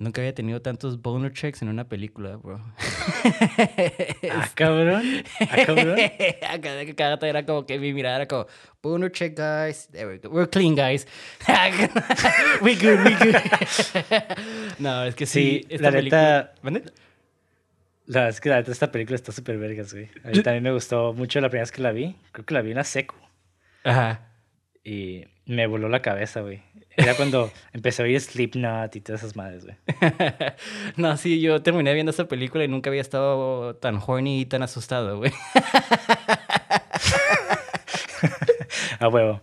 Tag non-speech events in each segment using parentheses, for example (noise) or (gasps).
Nunca había tenido tantos boner checks en una película, bro. (laughs) ah, cabrón. Ah, cabrón. (laughs) Cada, era como que mi mirada era como, boner check, guys. There we go. We're clean, guys. (laughs) we good, we good. no, es que sí. sí la neta. La verdad es que la neta esta película está súper vergas, güey. A mí también me gustó mucho la primera vez que la vi. Creo que la vi en la seco. Ajá. Y me voló la cabeza, güey. Era cuando (laughs) empecé a oír Slipknot y todas esas madres, güey. (laughs) no, sí, yo terminé viendo esa película y nunca había estado tan horny y tan asustado, güey. (laughs) a huevo.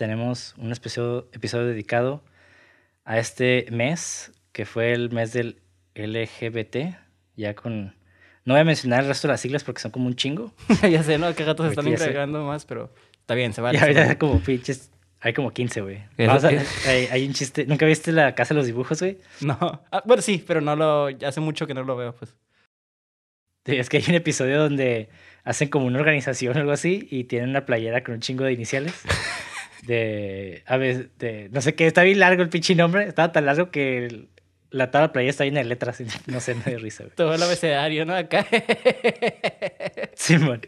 tenemos un episodio, episodio dedicado a este mes, que fue el mes del LGBT, ya con... No voy a mencionar el resto de las siglas porque son como un chingo. (laughs) ya sé, ¿no? Que gatos se están agregando más, pero está bien, se vale. Ya, hay como pinches... Hay como 15, güey. Hay, hay, un chiste. ¿Nunca viste la Casa de los Dibujos, güey? No. Ah, bueno, sí, pero no lo... Hace mucho que no lo veo, pues. Sí, es que hay un episodio donde hacen como una organización o algo así y tienen una playera con un chingo de iniciales. (laughs) de, a ver, de, no sé qué, está bien largo el pinche nombre, estaba tan largo que la tabla playa está llena de letras, no sé, me dio risa. (laughs) Todo el abecedario, ¿no? Acá. (laughs) Simón.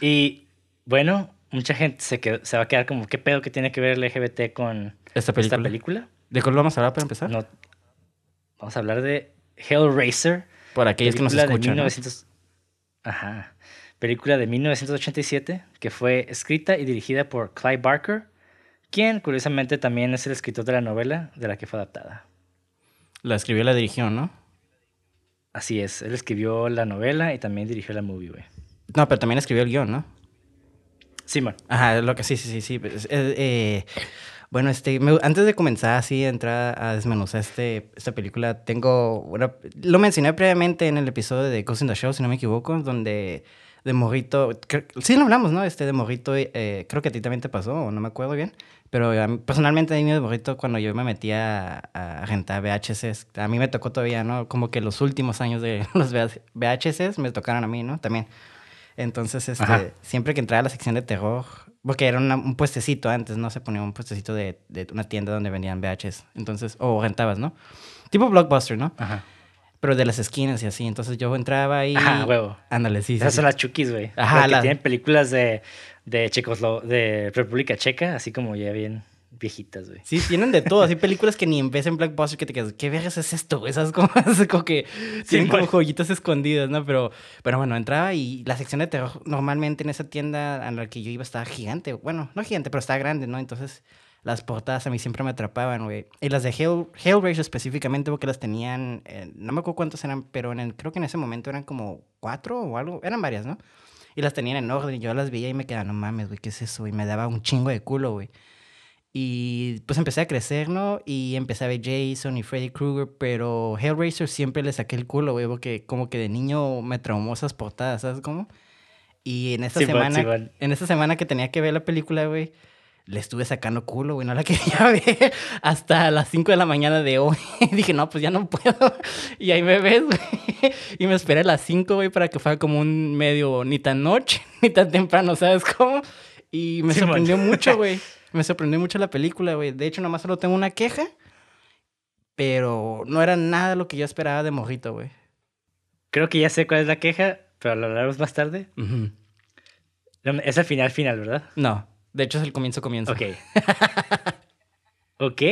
y bueno, mucha gente se, se va a quedar como, ¿qué pedo que tiene que ver el LGBT con esta película? ¿De cuál vamos a hablar para empezar? No, vamos a hablar de Hellraiser. Por aquellos que nos escuchan. De 1900... Ajá película de 1987 que fue escrita y dirigida por Clive Barker, quien curiosamente también es el escritor de la novela de la que fue adaptada. La escribió y la dirigió, ¿no? Así es, él escribió la novela y también dirigió la movie, güey. No, pero también escribió el guion, ¿no? Simón. Ajá, lo que sí, sí, sí, sí. Pues, eh, eh, bueno, este, antes de comenzar así a entrar a desmenuzar este, esta película, tengo, bueno, lo mencioné previamente en el episodio de Ghost in the Show, si no me equivoco, donde de morrito, sí lo hablamos, ¿no? Este de morrito, eh, creo que a ti también te pasó, o no me acuerdo bien, pero personalmente a mí de morrito cuando yo me metía a, a rentar VHS, a mí me tocó todavía, ¿no? Como que los últimos años de (laughs) los VHS me tocaron a mí, ¿no? También. Entonces, este, siempre que entraba a la sección de terror, porque era un puestecito antes, ¿no? Se ponía un puestecito de, de, una tienda donde vendían VHS. Entonces, o rentabas, ¿no? Tipo Blockbuster, ¿no? Ajá pero de las esquinas y así. Entonces yo entraba ahí. Ajá, huevo. Ándale, sí. Esas son las chukis, güey. Ajá. que tienen películas de, de Checoslo de República Checa, así como ya bien viejitas, güey. Sí, tienen de todo. Así películas que ni vez en Blackbuster que te quedas, ¿qué vergas es esto? (laughs) Esas como, como que tienen como joyitas escondidas, ¿no? Pero, pero bueno, entraba y la sección de terror normalmente en esa tienda a la que yo iba estaba gigante. Bueno, no gigante, pero estaba grande, ¿no? Entonces las portadas a mí siempre me atrapaban, güey. Y las de Hell, Hellraiser específicamente porque las tenían, no me acuerdo cuántas eran, pero en creo que en ese momento eran como cuatro o algo, eran varias, ¿no? Y las tenían en orden y yo las veía y me quedaba, no mames, güey, ¿qué es eso? Y me daba un chingo de culo, güey. Y pues empecé a crecer, ¿no? Y empecé a ver Jason y Freddy Krueger, pero Hellraiser siempre le saqué el culo, güey, porque como que de niño me traumó esas portadas, ¿sabes cómo? Y en esta semana, en esta semana que tenía que ver la película, güey, le estuve sacando culo, güey, no la (laughs) quería ver hasta las 5 de la mañana de hoy. (laughs) Dije, no, pues ya no puedo. (laughs) Y ahí me ves, güey. Y me esperé a las 5, güey, para que fuera como un medio, ni tan noche, ni tan temprano, ¿sabes cómo? Y me sorprendió mucho, güey. Me sorprendió mucho la película, güey. De hecho, nomás solo tengo una queja, pero no era nada lo que yo esperaba de Mojito, güey. Creo que ya sé cuál es la queja. pero lo hablaremos más tarde. Es el final final, ¿verdad? No, de hecho es el comienzo comienzo. Ok. (laughs) ok,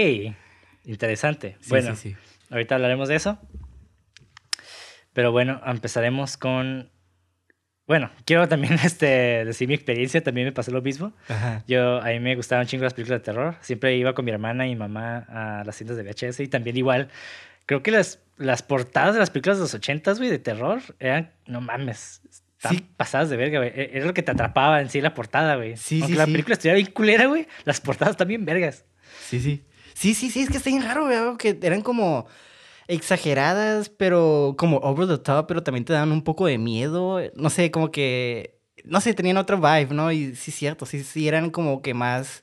interesante. bueno, ahorita hablaremos de eso. Pero bueno, empezaremos con bueno, quiero también (laughs) este, decir mi experiencia, también me pasó lo mismo. Yo, a mí me gustaban chingo las películas de terror. Siempre iba con mi hermana y mi mamá a las tiendas de VHS y también igual. Creo que las, las portadas de las películas de los ochentas, güey, de terror, eran, no mames, están pasadas de verga, güey. E, era lo que te atrapaba en sí la portada, güey. Sí, Aunque la película estuviera bien culera, güey, las portadas también vergas. Sí, sí. Sí, sí, sí, es que está bien raro, güey, que eran como exageradas, pero como over the top, pero también te dan un poco de miedo. No sé, como que, no sé, tenían otro vibe, ¿no? Y sí, cierto, sí, sí, eran como que más...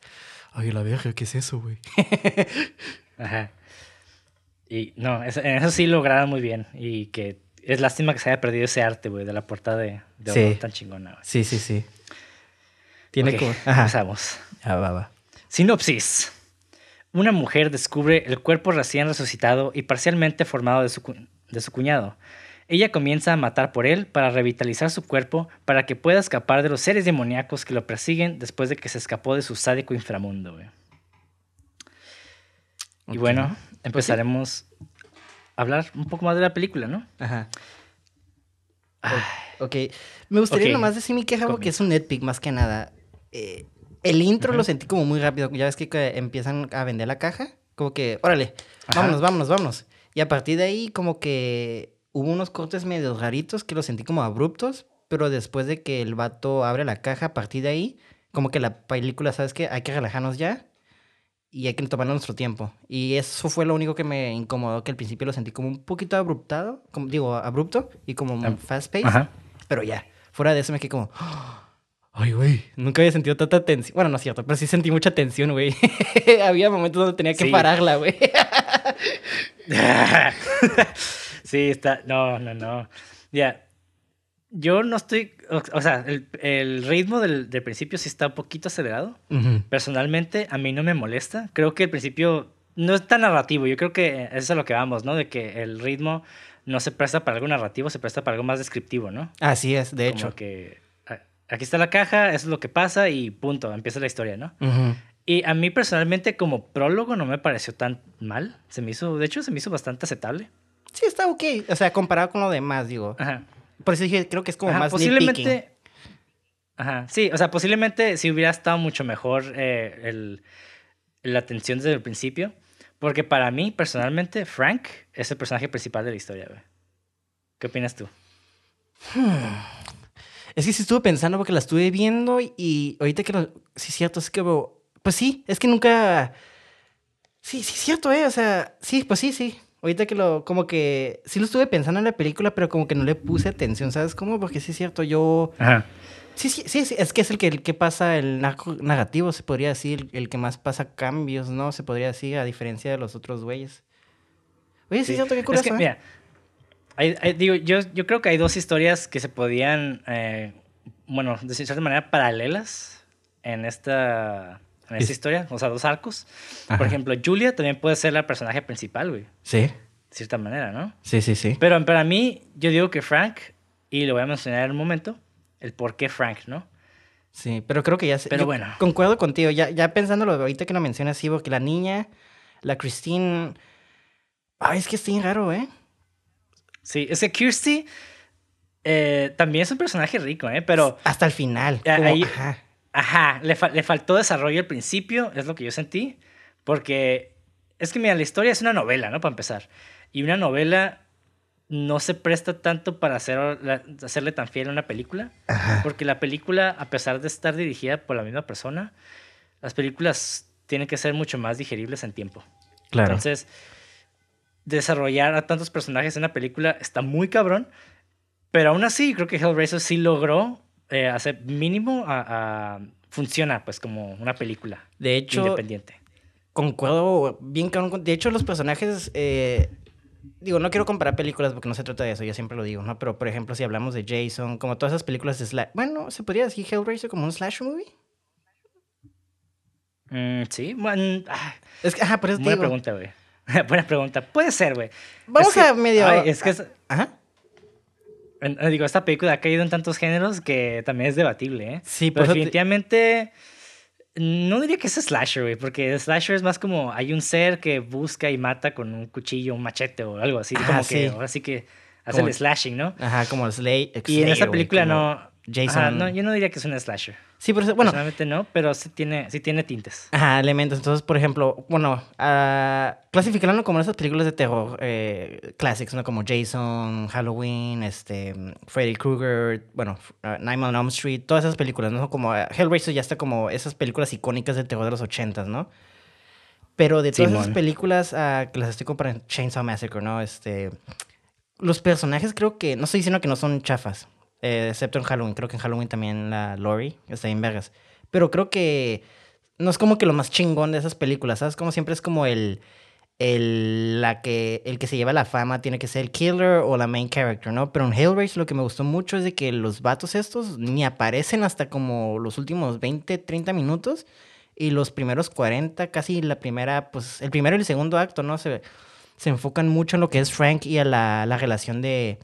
Ay, la verga, ¿qué es eso, güey? (laughs) Ajá. Y no, eso, eso sí lograron muy bien. Y que es lástima que se haya perdido ese arte, güey, de la portada de, de tan chingona. Sí, sí, sí. Tiene como... (laughs) Empezamos. Ah, va, va. Sinopsis una mujer descubre el cuerpo recién resucitado y parcialmente formado de su, cuñado. Ella comienza a matar por él para revitalizar su cuerpo para que pueda escapar de los seres demoníacos que lo persiguen después de que se escapó de su sádico inframundo. Y bueno, pues empezaremos hablar un poco más de la película, ¿no? Ajá. ok. Me gustaría nomás decir mi queja porque es un netpick más que nada. Eh, el intro lo sentí como muy rápido. Ya ves que empiezan a vender la caja. Como que, órale, vámonos, vámonos, vámonos. Y a partir de ahí, como que hubo unos cortes medio raritos que los sentí como abruptos. Pero después de que el vato abre la caja, a partir de ahí, como que la película, ¿sabes qué? Hay que relajarnos ya. Y hay que tomar nuestro tiempo. Y eso fue lo único que me incomodó, que al principio lo sentí como un poquito abruptado, como, digo, abrupto y como fast pace. Pero ya, fuera de eso me quedé como, (gasps) Ay, güey, nunca había sentido tanta tensión. Bueno, no es cierto, pero sí sentí mucha tensión, güey. (laughs) había momentos donde tenía que pararla, güey. (laughs) sí, está. No, no, no. Ya. Yo no estoy. O, sea, el, ritmo del, principio sí está un poquito acelerado. Personalmente, a mí no me molesta. Creo que el principio no es tan narrativo. Yo creo que eso es a lo que vamos, ¿no? De que el ritmo no se presta para algo narrativo, se presta para algo más descriptivo, ¿no? Así es, de hecho. que aquí está la caja, eso es lo que pasa y punto, empieza la historia, ¿no? Y a mí personalmente como prólogo no me pareció tan mal, se me hizo, de hecho se me hizo bastante aceptable. Sí, está ok, o sea, comparado con lo demás, digo. Ajá. Por eso dije, creo que es como más posiblemente Ajá, sí, o sea, posiblemente si hubiera estado mucho mejor eh, el, la atención desde el principio, porque para mí personalmente Frank es el personaje principal de la historia, güey. ¿Qué opinas tú? Hmm. Es que sí estuve pensando porque la estuve viendo y ahorita que lo... Sí, cierto, es que... Pues sí, es que nunca... Sí, sí, cierto, ¿eh? O sea, sí, pues sí, sí. Ahorita que lo... Como que... Sí lo estuve pensando en la película, pero como que no le puse atención, ¿sabes cómo? Porque sí es cierto, yo... Ajá. Sí, sí, sí, es que es el que, el que pasa el narrativo, se podría decir, el, que más pasa cambios, ¿no? Se podría decir, a diferencia de los otros güeyes. Oye, sí, es cierto, qué curioso, es que, ¿eh? mira, digo, yo, yo creo que hay dos historias que se podían, eh, bueno, de cierta manera paralelas en esta, en esta historia, o sea, dos arcos. Por ejemplo, Julia también puede ser la personaje principal, güey. Sí. De cierta manera, ¿no? Sí, sí, sí. Pero para mí, yo digo que Frank, y lo voy a mencionar en un momento, el por qué Frank, ¿no? Sí, pero creo que ya... Pero bueno. Concuerdo contigo, ya, ya pensándolo ahorita que lo mencionas, sí, porque la niña, la Christine... Ay, es que está bien raro, ¿eh? Sí, es que Kirsty eh, también es un personaje rico, ¿eh? Pero... Hasta el final. ajá. Le, faltó desarrollo al principio, es lo que yo sentí. Porque es que, mira, la historia es una novela, ¿no? Para empezar. Y una novela no se presta tanto para hacer, hacerle tan fiel a una película. Porque la película, a pesar de estar dirigida por la misma persona, las películas tienen que ser mucho más digeribles en tiempo. Claro. Entonces, desarrollar a tantos personajes en una película está muy cabrón. Pero aún así, creo que Hellraiser sí logró eh, hacer mínimo a, funciona pues como una película. De hecho, independiente. Concuerdo bien con. De hecho, los personajes. Eh, digo, no quiero comparar películas porque no se trata de eso, yo siempre lo digo, ¿no? Pero por ejemplo, si hablamos de Jason, como todas esas películas de slash. Bueno, ¿se podría decir Hellraiser como un slash movie? Mm, sí, bueno. Ah, es que, ajá, por eso Buena pregunta, güey. (laughs) Buena pregunta. Puede ser, güey. Vamos a medio. es que Ajá. Digo, esta película ha caído en tantos géneros que también es debatible, ¿eh? Sí, pero definitivamente... No diría que es slasher, güey, porque slasher es más como hay un ser que busca y mata con un cuchillo, un machete o algo así, como que ahora sí que hace el slashing, ¿no? Ajá, como el Slay. Y en esta película no, Jason. no, yo no diría que es un slasher. Sí, pero bueno. Personalmente no, pero sí tiene, sí tiene tintes. Ajá, elementos. Entonces, por ejemplo, bueno, uh, clasificarlo como esas películas de terror eh, clásicos, ¿no? Como Jason, Halloween, este, Freddy Krueger, bueno, uh, Nightmare on Elm Street, todas esas películas, ¿no? Como uh, Hellraiser ya está como esas películas icónicas de terror de los ochentas, ¿no? Pero de todas esas películas uh, que las estoy comparando, Chainsaw Massacre, ¿no? Este, los personajes creo que, no estoy diciendo que no son chafas, eh, excepto en Halloween. Creo que en Halloween también la Lori está en Vegas. Pero creo que no es como que lo más chingón de esas películas, ¿sabes? Como siempre es como el, el, la que, el que se lleva la fama tiene que ser el killer o la main character, ¿no? Pero en Hellraiser lo que me gustó mucho es de que los vatos estos ni aparecen hasta como los últimos 20, 30 minutos y los primeros 40, casi la primera, pues el primero y el segundo acto, ¿no? Se, se enfocan mucho en lo que es Frank y a la, la relación de,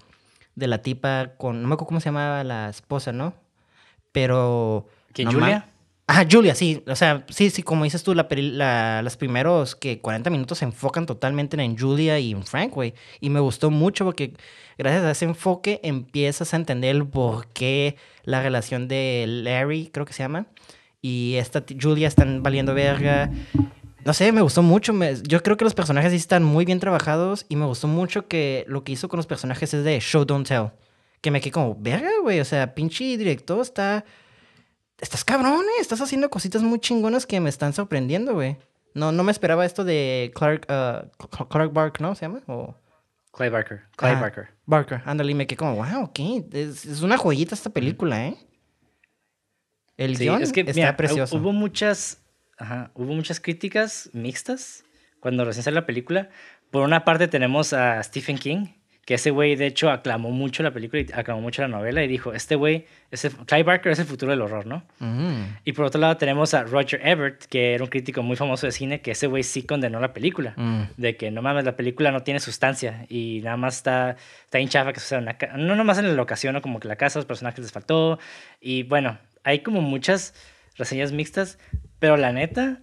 de la tipa con, no me acuerdo cómo se llamaba la esposa, ¿no? Pero... ¿Que Julia? Ah, Julia, sí. O sea, sí, sí, como dices tú, la, la, los primeros que 40 minutos se enfocan totalmente en Julia y en Frank, güey. Y me gustó mucho porque gracias a ese enfoque empiezas a entender el por qué la relación de Larry, creo que se llama, y esta Julia están valiendo verga no sé, me gustó mucho. yo creo que los personajes sí están muy bien trabajados y me gustó mucho que lo que hizo con los personajes es de show, don't tell. Que me quedé como, verga, güey. O sea, pinche director está. Estás cabrón, ¿eh? Estás haciendo cositas muy chingonas que me están sorprendiendo, güey. No, no me esperaba esto de Clark, uh, Clark Bark, ¿no? ¿Se llama? O... Clay Barker. Clay Barker. Barker, ándale, y me quedé como, wow, ok. Es, es una joyita esta película, ¿eh? El guion es que, está precioso. Hubo muchas Ajá. Hubo muchas críticas mixtas cuando recién salió la película. Por una parte tenemos a Stephen King, que ese güey de hecho aclamó mucho la película y aclamó mucho la novela y dijo, este güey, Clive Barker es el futuro del horror, ¿no? Y por otro lado tenemos a Roger Ebert, que era un crítico muy famoso de cine, que ese güey sí condenó la película, mm. de que no mames, la película no tiene sustancia y nada más está, está hinchada que suceda una no nomás en la locación, ¿no? como que la casa, los personajes les faltó y bueno, hay como muchas reseñas mixtas, pero la neta,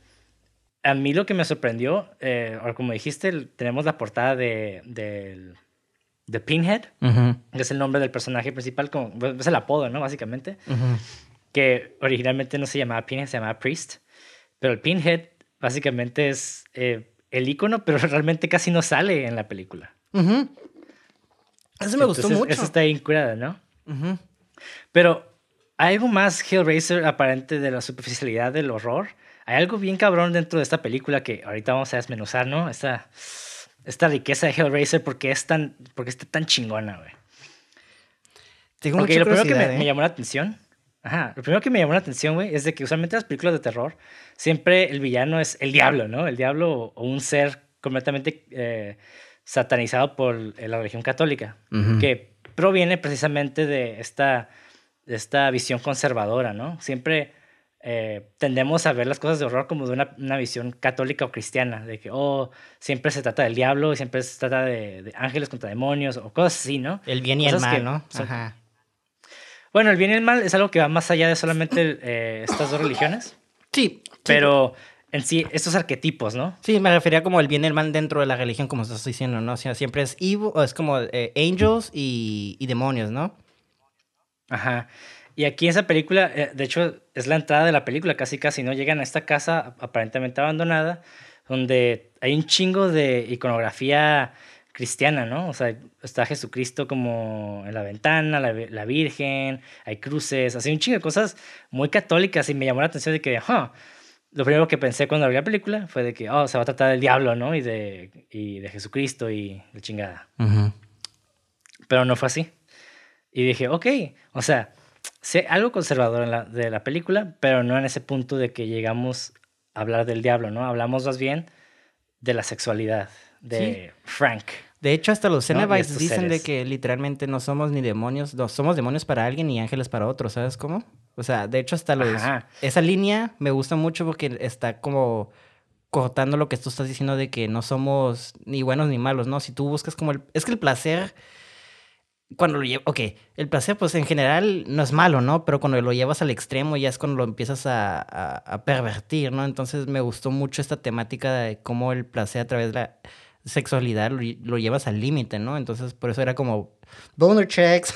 a mí lo que me sorprendió, eh, como dijiste, tenemos la portada de, de, Pinhead, que es el nombre del personaje principal, como, pues, es el apodo, ¿no? Básicamente. Que originalmente no se llamaba Pinhead, se llamaba Priest. Pero el Pinhead básicamente es eh, el icono, (laughs) pero realmente casi no sale en la película. Eso me gustó mucho. Eso está incurada, ¿no? Pero hay algo más Hellraiser aparente de la superficialidad del horror. Hay algo bien cabrón dentro de esta película que ahorita vamos a desmenuzar, ¿no? Esta, esta riqueza de Hellraiser porque es tan, porque está tan chingona, güey. Tengo lo primero que me, ¿eh? llamó la atención, ajá, lo primero que me llamó la atención, güey, es de que usualmente las películas de terror siempre el villano es el diablo, ¿no? El diablo o un ser completamente eh, satanizado por la religión católica, que proviene precisamente de esta esta visión conservadora, ¿no? Siempre eh, tendemos a ver las cosas de horror como de una, visión católica o cristiana, de que, oh, siempre se trata del diablo, y siempre se trata de, ángeles contra demonios, o cosas así, ¿no? El bien y el mal, ¿no? Ajá. Bueno, el bien y el mal es algo que va más allá de solamente eh, estas dos religiones. Sí. Pero en sí, estos arquetipos, ¿no? Sí, me refería como el bien y el mal dentro de la religión, como estás diciendo, ¿no? O sea, siempre es evil, o es como eh, angels y, y demonios, ¿no? Ajá. Y aquí esa película, eh, de hecho, es la entrada de la película, casi casi, ¿no? Llegan a esta casa aparentemente abandonada, donde hay un chingo de iconografía cristiana, ¿no? O sea, está Jesucristo como en la ventana, la, la Virgen, hay cruces, así un chingo de cosas muy católicas y me llamó la atención de que, lo primero que pensé cuando vi la película fue de que, oh, se va a tratar del diablo, ¿no? Y de, y de Jesucristo y de chingada. Pero no fue así. Y dije, ok, o sea, sé algo conservador en la, de la película, pero no en ese punto de que llegamos a hablar del diablo, ¿no? Hablamos más bien de la sexualidad, de Frank. De hecho, hasta los Cenobites dicen de que literalmente no somos ni demonios, no, somos demonios para alguien y ángeles para otro, ¿sabes cómo? O sea, de hecho, hasta los... Esa línea me gusta mucho porque está como cortando lo que tú estás diciendo de que no somos ni buenos ni malos, ¿no? Si tú buscas como el... Es que el placer cuando lo llevas, ok, el placer pues en general no es malo, ¿no? Pero cuando lo llevas al extremo ya es cuando lo empiezas a, a, pervertir, ¿no? Entonces me gustó mucho esta temática de cómo el placer a través de la sexualidad lo, lo llevas al límite, ¿no? Entonces por eso era como boner checks.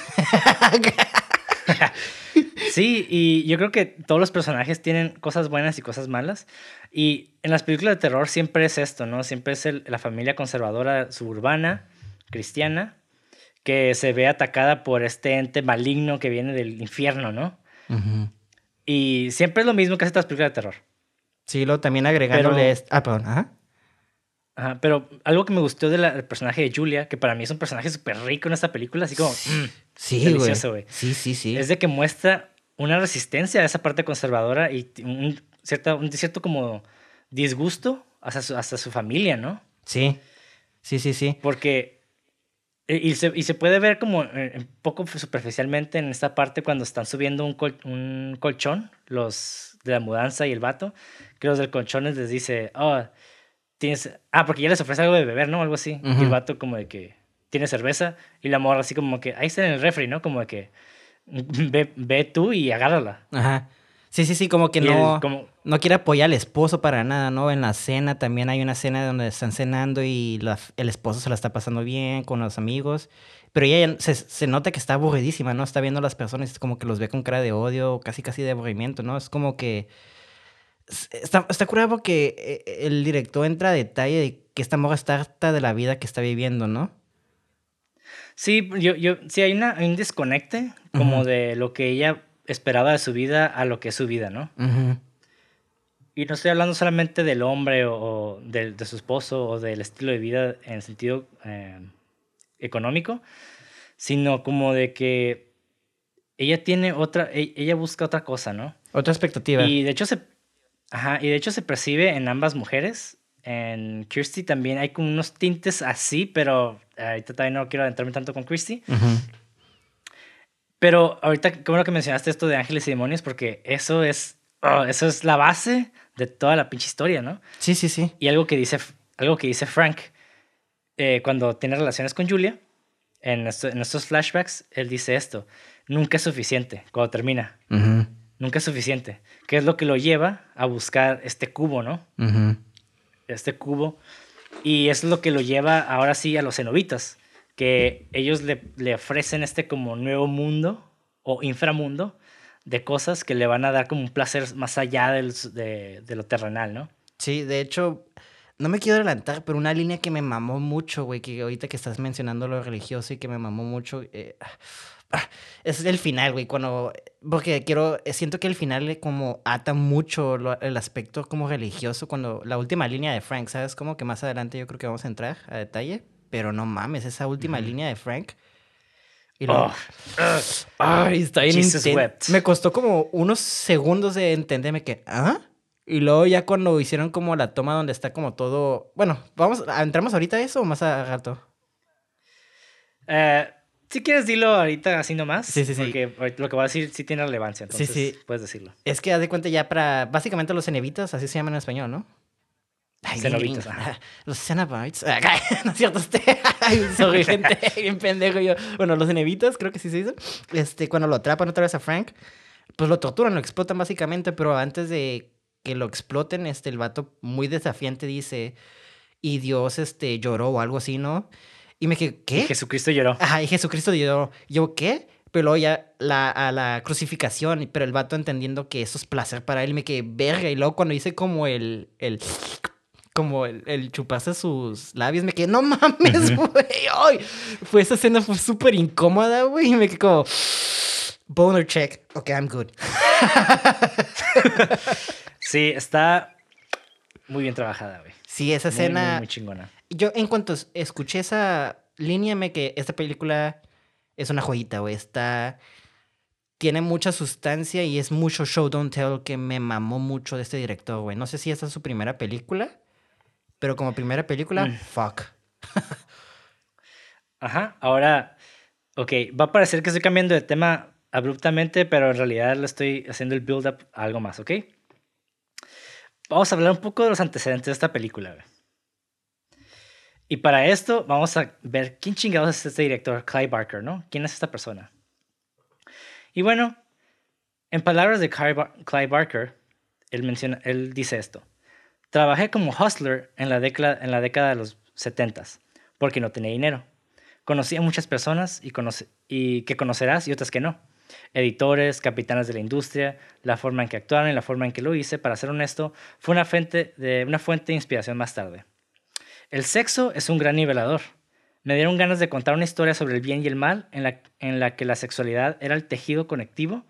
(laughs) sí, y yo creo que todos los personajes tienen cosas buenas y cosas malas. Y en las películas de terror siempre es esto, ¿no? Siempre es la familia conservadora suburbana, cristiana, que se ve atacada por este ente maligno que viene del infierno, ¿no? Y siempre es lo mismo que hace las películas de terror. Sí, lo también agregándole... Ah, perdón, ajá. Ajá, pero algo que me gustó del personaje de Julia, que para mí es un personaje súper rico en esta película, así como... Mm, sí delicioso, güey. Sí, sí, sí. Es de que muestra una resistencia a esa parte conservadora y un, cierto, un cierto como disgusto hasta su, hasta su familia, ¿no? Sí, sí, sí, sí. Porque y se, y se, puede ver como eh, un poco superficialmente en esta parte cuando están subiendo un, un, colchón, los de la mudanza y el vato, que los del colchón les dice, oh, tienes... Ah, porque ya les ofrece algo de beber, ¿no? Algo así. Y el vato como de que tiene cerveza y la morra así como que, ahí está en el refri, ¿no? Como de que, ve, ve tú y agárrala. Ajá. Sí, sí, sí, como que no, no quiere apoyar al esposo para nada, ¿no? En la cena también hay una cena donde están cenando y el esposo se la está pasando bien con los amigos. Pero ella se, se, nota que está aburridísima, ¿no? Está viendo a las personas, es como que los ve con cara de odio, casi casi de aburrimiento, ¿no? Es como que... Está, está curado porque eh, el director entra a detalle de que esta morra está harta de la vida que está viviendo, ¿no? Sí, yo, yo, sí hay, una, un desconecte como de lo que ella esperaba de su vida a lo que es su vida, ¿no? Y no estoy hablando solamente del hombre o, de, su esposo o del estilo de vida en el sentido eh, económico, sino como de que ella tiene otra, e, ella busca otra cosa, ¿no? Otra expectativa. Y de hecho se, ajá, y de hecho se percibe en ambas mujeres. En Kirsty también hay como unos tintes así, pero ahorita también no quiero adentrarme tanto con Kirsty. Pero ahorita, qué bueno que mencionaste esto de ángeles y demonios, porque eso es, oh, eso es la base de toda la pinche historia, ¿no? Sí, sí, sí. Y algo que dice, algo que dice Frank eh, cuando tiene relaciones con Julia, en, estos flashbacks, él dice esto, nunca es suficiente cuando termina. Nunca es suficiente. ¿Qué es lo que lo lleva a buscar este cubo, no? Este cubo. Y es lo que lo lleva ahora sí a los cenobitas que ellos le, le, ofrecen este como nuevo mundo o inframundo de cosas que le van a dar como un placer más allá del, de, lo terrenal, ¿no? Sí, de hecho, no me quiero adelantar, pero una línea que me mamó mucho, güey, que ahorita que estás mencionando lo religioso y que me mamó mucho, eh, ah, es el final, güey, cuando, porque quiero, siento que el final como ata mucho el aspecto como religioso, cuando la última línea de Frank, ¿sabes? Como que más adelante yo creo que vamos a entrar a detalle, pero no mames, esa última línea de Frank. Y luego, oh. Ay, está bien Me costó como unos segundos de entenderme que, ¿ah? Y luego ya cuando hicieron como la toma donde está como todo... Bueno, vamos, ¿entramos ahorita a eso o más a rato? Eh, si quieres, dilo ahorita así nomás. Sí, sí, sí. Porque lo que voy a decir sí tiene relevancia. Entonces sí, sí. puedes decirlo. Es que haz de cuenta ya para... Básicamente los cenevitas, así se llaman en español, ¿no? Cenobitas. Los Cenobites. (laughs) no es cierto, este. (laughs) Soy gente (laughs) bien pendejo yo. Bueno, los Cenobitas, creo que sí se dice. Este, cuando lo atrapan otra vez a Frank, pues lo torturan, lo explotan básicamente, pero antes de que lo exploten, este, el vato muy desafiante dice, y Dios, este, lloró o algo así, ¿no? Y me quedé, ¿qué? Y Jesucristo lloró. Ajá, y Jesucristo lloró. Yo, ¿qué? Pero luego ya la, a la crucificación, pero el vato entendiendo que eso es placer para él, me quedé verga. Y luego cuando hice como el, el como el, el, chuparse sus labios, me quedé, no mames, güey. Fue esa escena fue súper incómoda, güey. Y me quedé como, boner check. Ok, I'm good. sí, está muy bien trabajada, güey. Sí, esa escena. Muy, chingona. Yo, en cuanto escuché esa línea, me que esta película es una joyita, güey. Está. Tiene mucha sustancia y es mucho show don't tell que me mamó mucho de este director, güey. No sé si esta es su primera película. Pero como primera película, mm. fuck. Ajá, ahora, ok, va a parecer que estoy cambiando de tema abruptamente, pero en realidad le estoy haciendo el build-up a algo más, ¿ok? Vamos a hablar un poco de los antecedentes de esta película. Y para esto vamos a ver quién chingados es este director, Clive Barker, ¿no? ¿Quién es esta persona? Y bueno, en palabras de Clive Barker, él, menciona, él dice esto. Trabajé como hustler en la, década, de los 70 porque no tenía dinero. Conocí a muchas personas y, que conocerás y otras que no. Editores, capitanes de la industria, la forma en que actuaron y la forma en que lo hice, para ser honesto, fue una fuente de, inspiración más tarde. El sexo es un gran nivelador. Me dieron ganas de contar una historia sobre el bien y el mal en la que la sexualidad era el tejido conectivo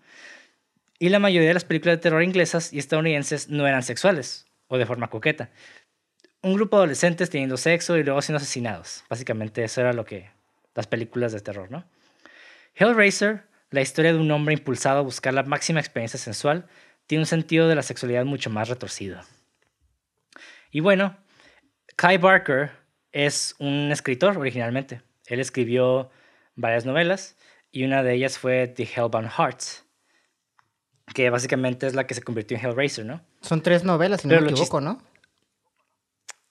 y la mayoría de las películas de terror inglesas y estadounidenses no eran sexuales o de forma coqueta. Un grupo de adolescentes teniendo sexo y luego siendo asesinados. Básicamente eso era lo que las películas de terror, ¿no? Hellraiser, la historia de un hombre impulsado a buscar la máxima experiencia sensual, tiene un sentido de la sexualidad mucho más retorcido. Y bueno, Kai Barker es un escritor originalmente. Él escribió varias novelas y una de ellas fue The Hellbound Hearts, que básicamente es la que se convirtió en Hellraiser, ¿no? Son tres novelas, si no me equivoco, ¿no?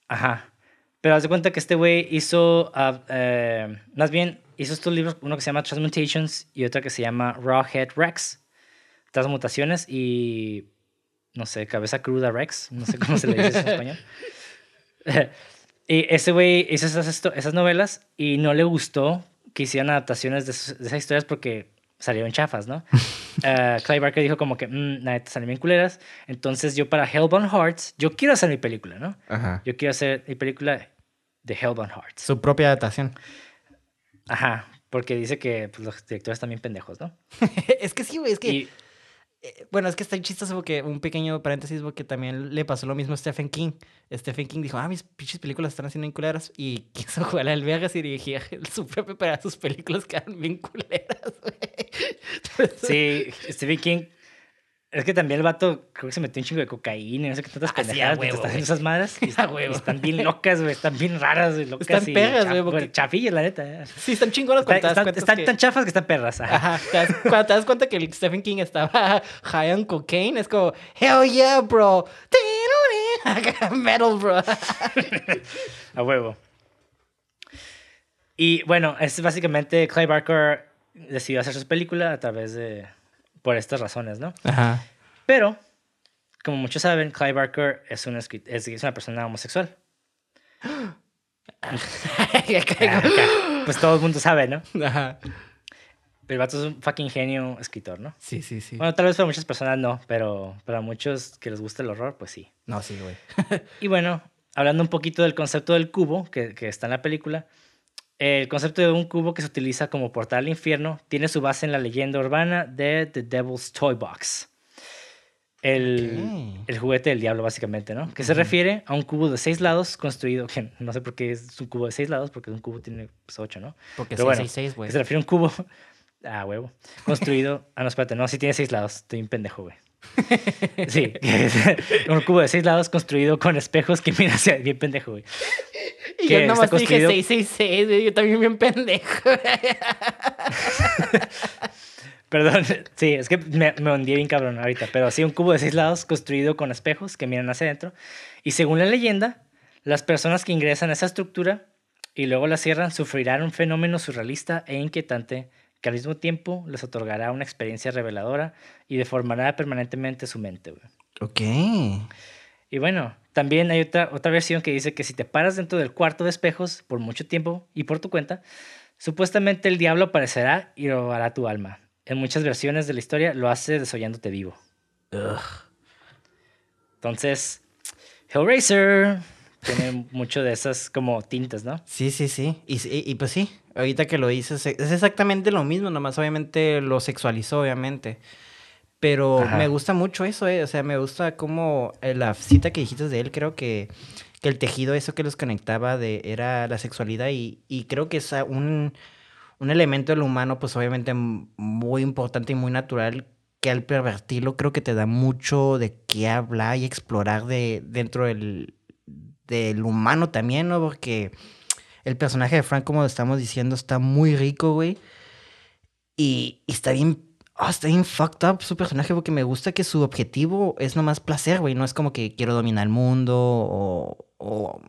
Ajá. Pero haz de cuenta que este güey hizo, eh, más bien, hizo estos libros, uno que se llama Transmutations y otro que se llama Rawhead Rex. Transmutaciones y, no sé, cabeza cruda Rex, no sé cómo se le dice en español. (laughs) y ese güey hizo esas, esas novelas y no le gustó que hicieran adaptaciones de, esas historias porque salieron chafas, ¿no? uh, (laughs) Clive Barker dijo como que, mmm, nada, salen bien culeras. Entonces yo para Hellbound Hearts, yo quiero hacer mi película, ¿no? Ajá. Yo quiero hacer mi película de Hellbound Hearts. Su propia adaptación. Ajá, porque dice que pues, los directores están bien pendejos, ¿no? (laughs) es que sí, güey, es que... Eh, bueno, es que está chistoso porque un pequeño paréntesis porque también le pasó lo mismo a Stephen King. Stephen King dijo, ah, mis pinches películas están haciendo bien culeras y (laughs) quiso jugar al Vegas y dirigía (laughs) su propio para sus películas quedan bien culeras. Sí, Stephen King es que también el vato creo que se metió un chingo de cocaína y no sé qué tantas ah, pendejadas sí, están esas madres. (laughs) Y, están bien locas, güey. Están bien raras, güey. Locas están perras, güey. Porque... Chafillas, la neta. Sí, están chingonas cuando están, te das están tan chafas que están perras. Ajá. (laughs) cuando te das cuenta que el Stephen King estaba (laughs) high on cocaine, es como, hell yeah, bro. Metal, bro. A huevo. Y bueno, es básicamente Clay Barker decidió hacer su película a través de por estas razones, ¿no? Ajá. Pero, como muchos saben, Clive Barker es una, es, una persona homosexual. (gasps) pues todo el mundo sabe, ¿no? Ajá. Pero el vato es un fucking genio escritor, ¿no? Sí, sí, sí. Bueno, tal vez para muchas personas no, pero para muchos que les gusta el horror, pues sí. No, sí, güey. y bueno, hablando un poquito del concepto del cubo que, que está en la película, el concepto de un cubo que se utiliza como portal al infierno tiene su base en la leyenda urbana de The Devil's Toy Box. El, el juguete del diablo, básicamente, ¿no? Que se refiere a un cubo de seis lados construido, que (laughs) no sé por qué es un cubo de seis lados, porque un cubo tiene pues, ocho, ¿no? Porque Pero bueno, seis, güey. Se refiere a un cubo, (laughs) ah, huevo, construido, (laughs) ah, no, espérate, no, sí tiene seis lados, estoy un pendejo, güey. Sí, (laughs) un cubo de seis lados construido con espejos que mira hacia bien pendejo, güey. Y yo nomás construido... dije 666, yo también bien pendejo. (laughs) Perdón, sí, es que me, me, hundí bien cabrón ahorita, pero sí, un cubo de seis lados construido con espejos que miran hacia adentro. Y según la leyenda, las personas que ingresan a esa estructura y luego la cierran sufrirán un fenómeno surrealista e inquietante que al mismo tiempo les otorgará una experiencia reveladora y deformará permanentemente su mente. Ok. Y bueno, también hay otra, otra versión que dice que si te paras dentro del cuarto de espejos por mucho tiempo y por tu cuenta, supuestamente el diablo aparecerá y robará tu alma. En muchas versiones de la historia lo hace desollándote vivo. Entonces, Hellraiser tiene mucho de esas como tintas, ¿no? Sí, sí, sí. Y, y, pues sí, ahorita que lo dices, es exactamente lo mismo, nomás obviamente lo sexualizó, obviamente. Pero me gusta mucho eso, ¿eh? O sea, me gusta como eh, la cita que dijiste de él, creo que, que el tejido, eso que los conectaba, de, era la sexualidad y, y creo que es un, un elemento del humano, pues obviamente muy importante y muy natural que al pervertirlo creo que te da mucho de qué hablar y explorar de, dentro del, del humano también, ¿no? Porque el personaje de Frank, como estamos diciendo, está muy rico, güey. Y, está bien. Oh, está bien fucked up su personaje porque me gusta que su objetivo es nomás placer, güey. No es como que quiero dominar el mundo o, o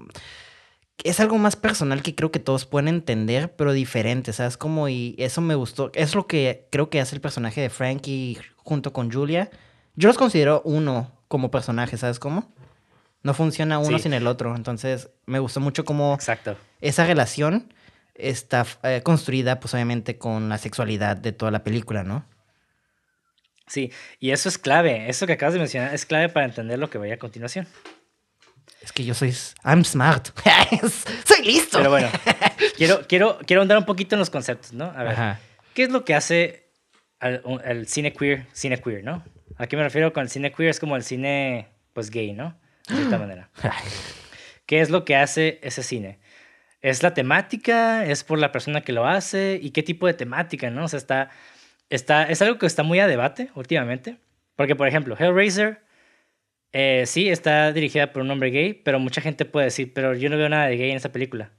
es algo más personal que creo que todos pueden entender, pero diferente, ¿sabes? Como, y eso me gustó. Es lo que creo que hace el personaje de Frankie junto con Julia. Yo los considero uno como personaje, ¿sabes cómo? No funciona uno sin el otro. Entonces, me gustó mucho cómo Exacto. esa relación está eh, construida, pues obviamente, con la sexualidad de toda la película, ¿no? Sí, y eso es clave. Eso que acabas de mencionar es clave para entender lo que vaya a continuación. Es que yo soy. I'm smart. (laughs) soy listo. Pero bueno, (laughs) quiero, quiero, quiero andar un poquito en los conceptos, ¿no? A ver, ¿qué es lo que hace el cine queer, cine queer, ¿no? ¿A qué me refiero con el cine queer? Es como el cine, pues, gay, ¿no? De esta manera. (laughs) ¿Qué es lo que hace ese cine? ¿Es la temática? ¿Es por la persona que lo hace? ¿Y qué tipo de temática, no? O sea, está, está, es algo que está muy a debate últimamente. Porque, por ejemplo, Hellraiser eh, sí, está dirigida por un hombre gay, pero mucha gente puede decir, pero yo no veo nada de gay en esa película.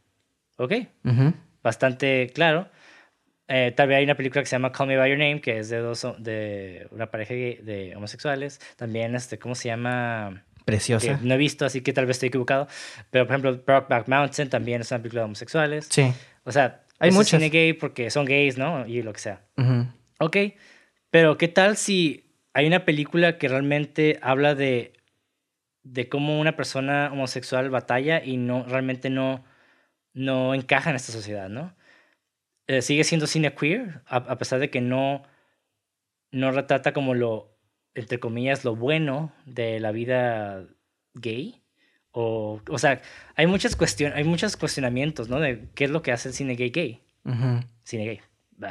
¿Ok? Bastante claro. Eh, tal vez hay una película que se llama Call Me By Your Name, que es de, dos, de una pareja de homosexuales. También, este, ¿cómo se llama? Preciosa. no he visto, así que tal vez estoy equivocado. Pero, por ejemplo, Brokeback Mountain también es una película de homosexuales. Sí. O sea, hay muchos cine gay porque son gays, ¿no? Y lo que sea. Ok. Pero, ¿qué tal si hay una película que realmente habla de de cómo una persona homosexual batalla y no realmente no, no encaja en esta sociedad, ¿no? Eh, sigue siendo cine queer, a, pesar de que no, no retrata como lo, entre comillas, lo bueno de la vida gay. O, o sea, hay muchas cuestiones, hay muchos cuestionamientos, ¿no? De qué es lo que hace el cine gay gay. Cine gay.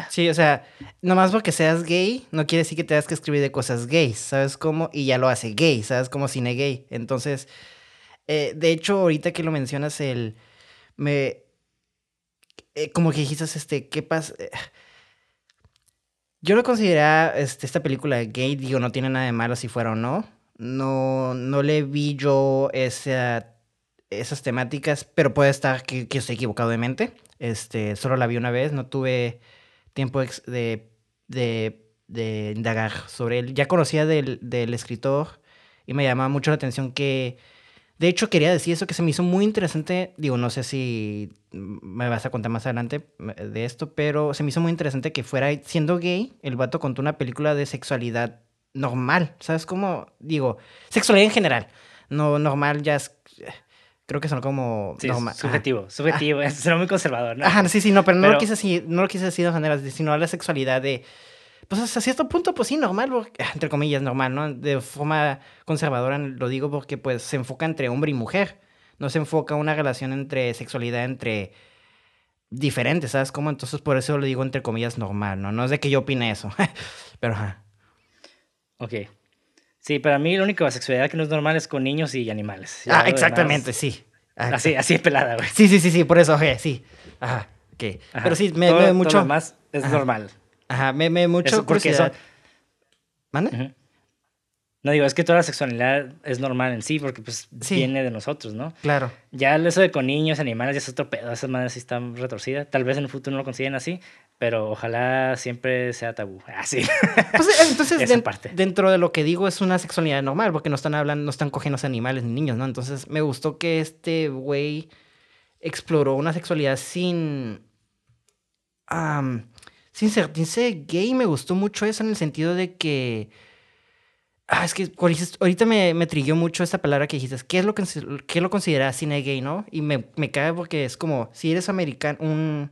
Sí, o sea, nomás porque seas gay, no quiere decir que tengas que escribir de cosas gays, ¿sabes cómo? Y ya lo hace gay, ¿sabes? Como cine gay. Entonces, eh, de hecho, ahorita que lo mencionas, el. Me. Eh, como que dijiste, este, ¿qué pasa? Eh, yo lo consideraba este, esta película gay, digo, no tiene nada de malo si fuera o no. No, no le vi yo esa, esas temáticas, pero puede estar que, que estoy equivocado de mente. Este, solo la vi una vez, no tuve tiempo de, de, de, indagar sobre él. Ya conocía del, del escritor y me llamaba mucho la atención que, de hecho, quería decir eso que se me hizo muy interesante. Digo, no sé si me vas a contar más adelante de esto, pero se me hizo muy interesante que fuera siendo gay, el vato contó una película de sexualidad normal. ¿Sabes cómo? Digo, sexualidad en general. No normal, ya es creo que son como sí, subjetivo, subjetivo, (laughs) es muy conservador, ¿no? Ajá, sí, sí, no, pero, no lo quise así, no lo quise decir de manera, sino a la sexualidad de pues hasta cierto punto, pues sí, normal, (laughs) entre comillas, normal, ¿no? De forma conservadora lo digo porque pues se enfoca entre hombre y mujer, no se enfoca una relación entre sexualidad entre diferentes, ¿sabes cómo? Entonces por eso lo digo entre comillas normal, ¿no? No es de que yo opine eso, (laughs) pero ajá. Ok. Sí, para mí la única sexualidad que no es normal es con niños y animales. ah, exactamente, sí. Ah, así, así es pelada, güey. Sí, sí, sí, sí, por eso, oye, sí. Ajá, ok. Pero sí, me, me mucho... Todo más es normal. Ajá, me, me mucho eso porque eso... ¿Mande? No digo, es que toda la sexualidad es normal en sí, porque pues viene de nosotros, ¿no? Claro. Ya eso de con niños, animales, ya es otro pedo. Esas madres sí están retorcidas. Tal vez en el futuro no lo consiguen así, pero ojalá siempre sea tabú. (laughs) Así. Pues, eh, entonces, parte. dentro de lo que digo, es una sexualidad normal, porque no están hablando, no están cogiendo animales ni niños, ¿no? Entonces, me gustó que este güey exploró una sexualidad sin. Sin sentirse gay. Me gustó mucho eso en el sentido de que Ah, es que ahorita me, me trilló mucho esta palabra que dijiste. ¿Qué es lo que qué lo consideras cine gay, no? Y me, me cae porque es como, si eres americano, un...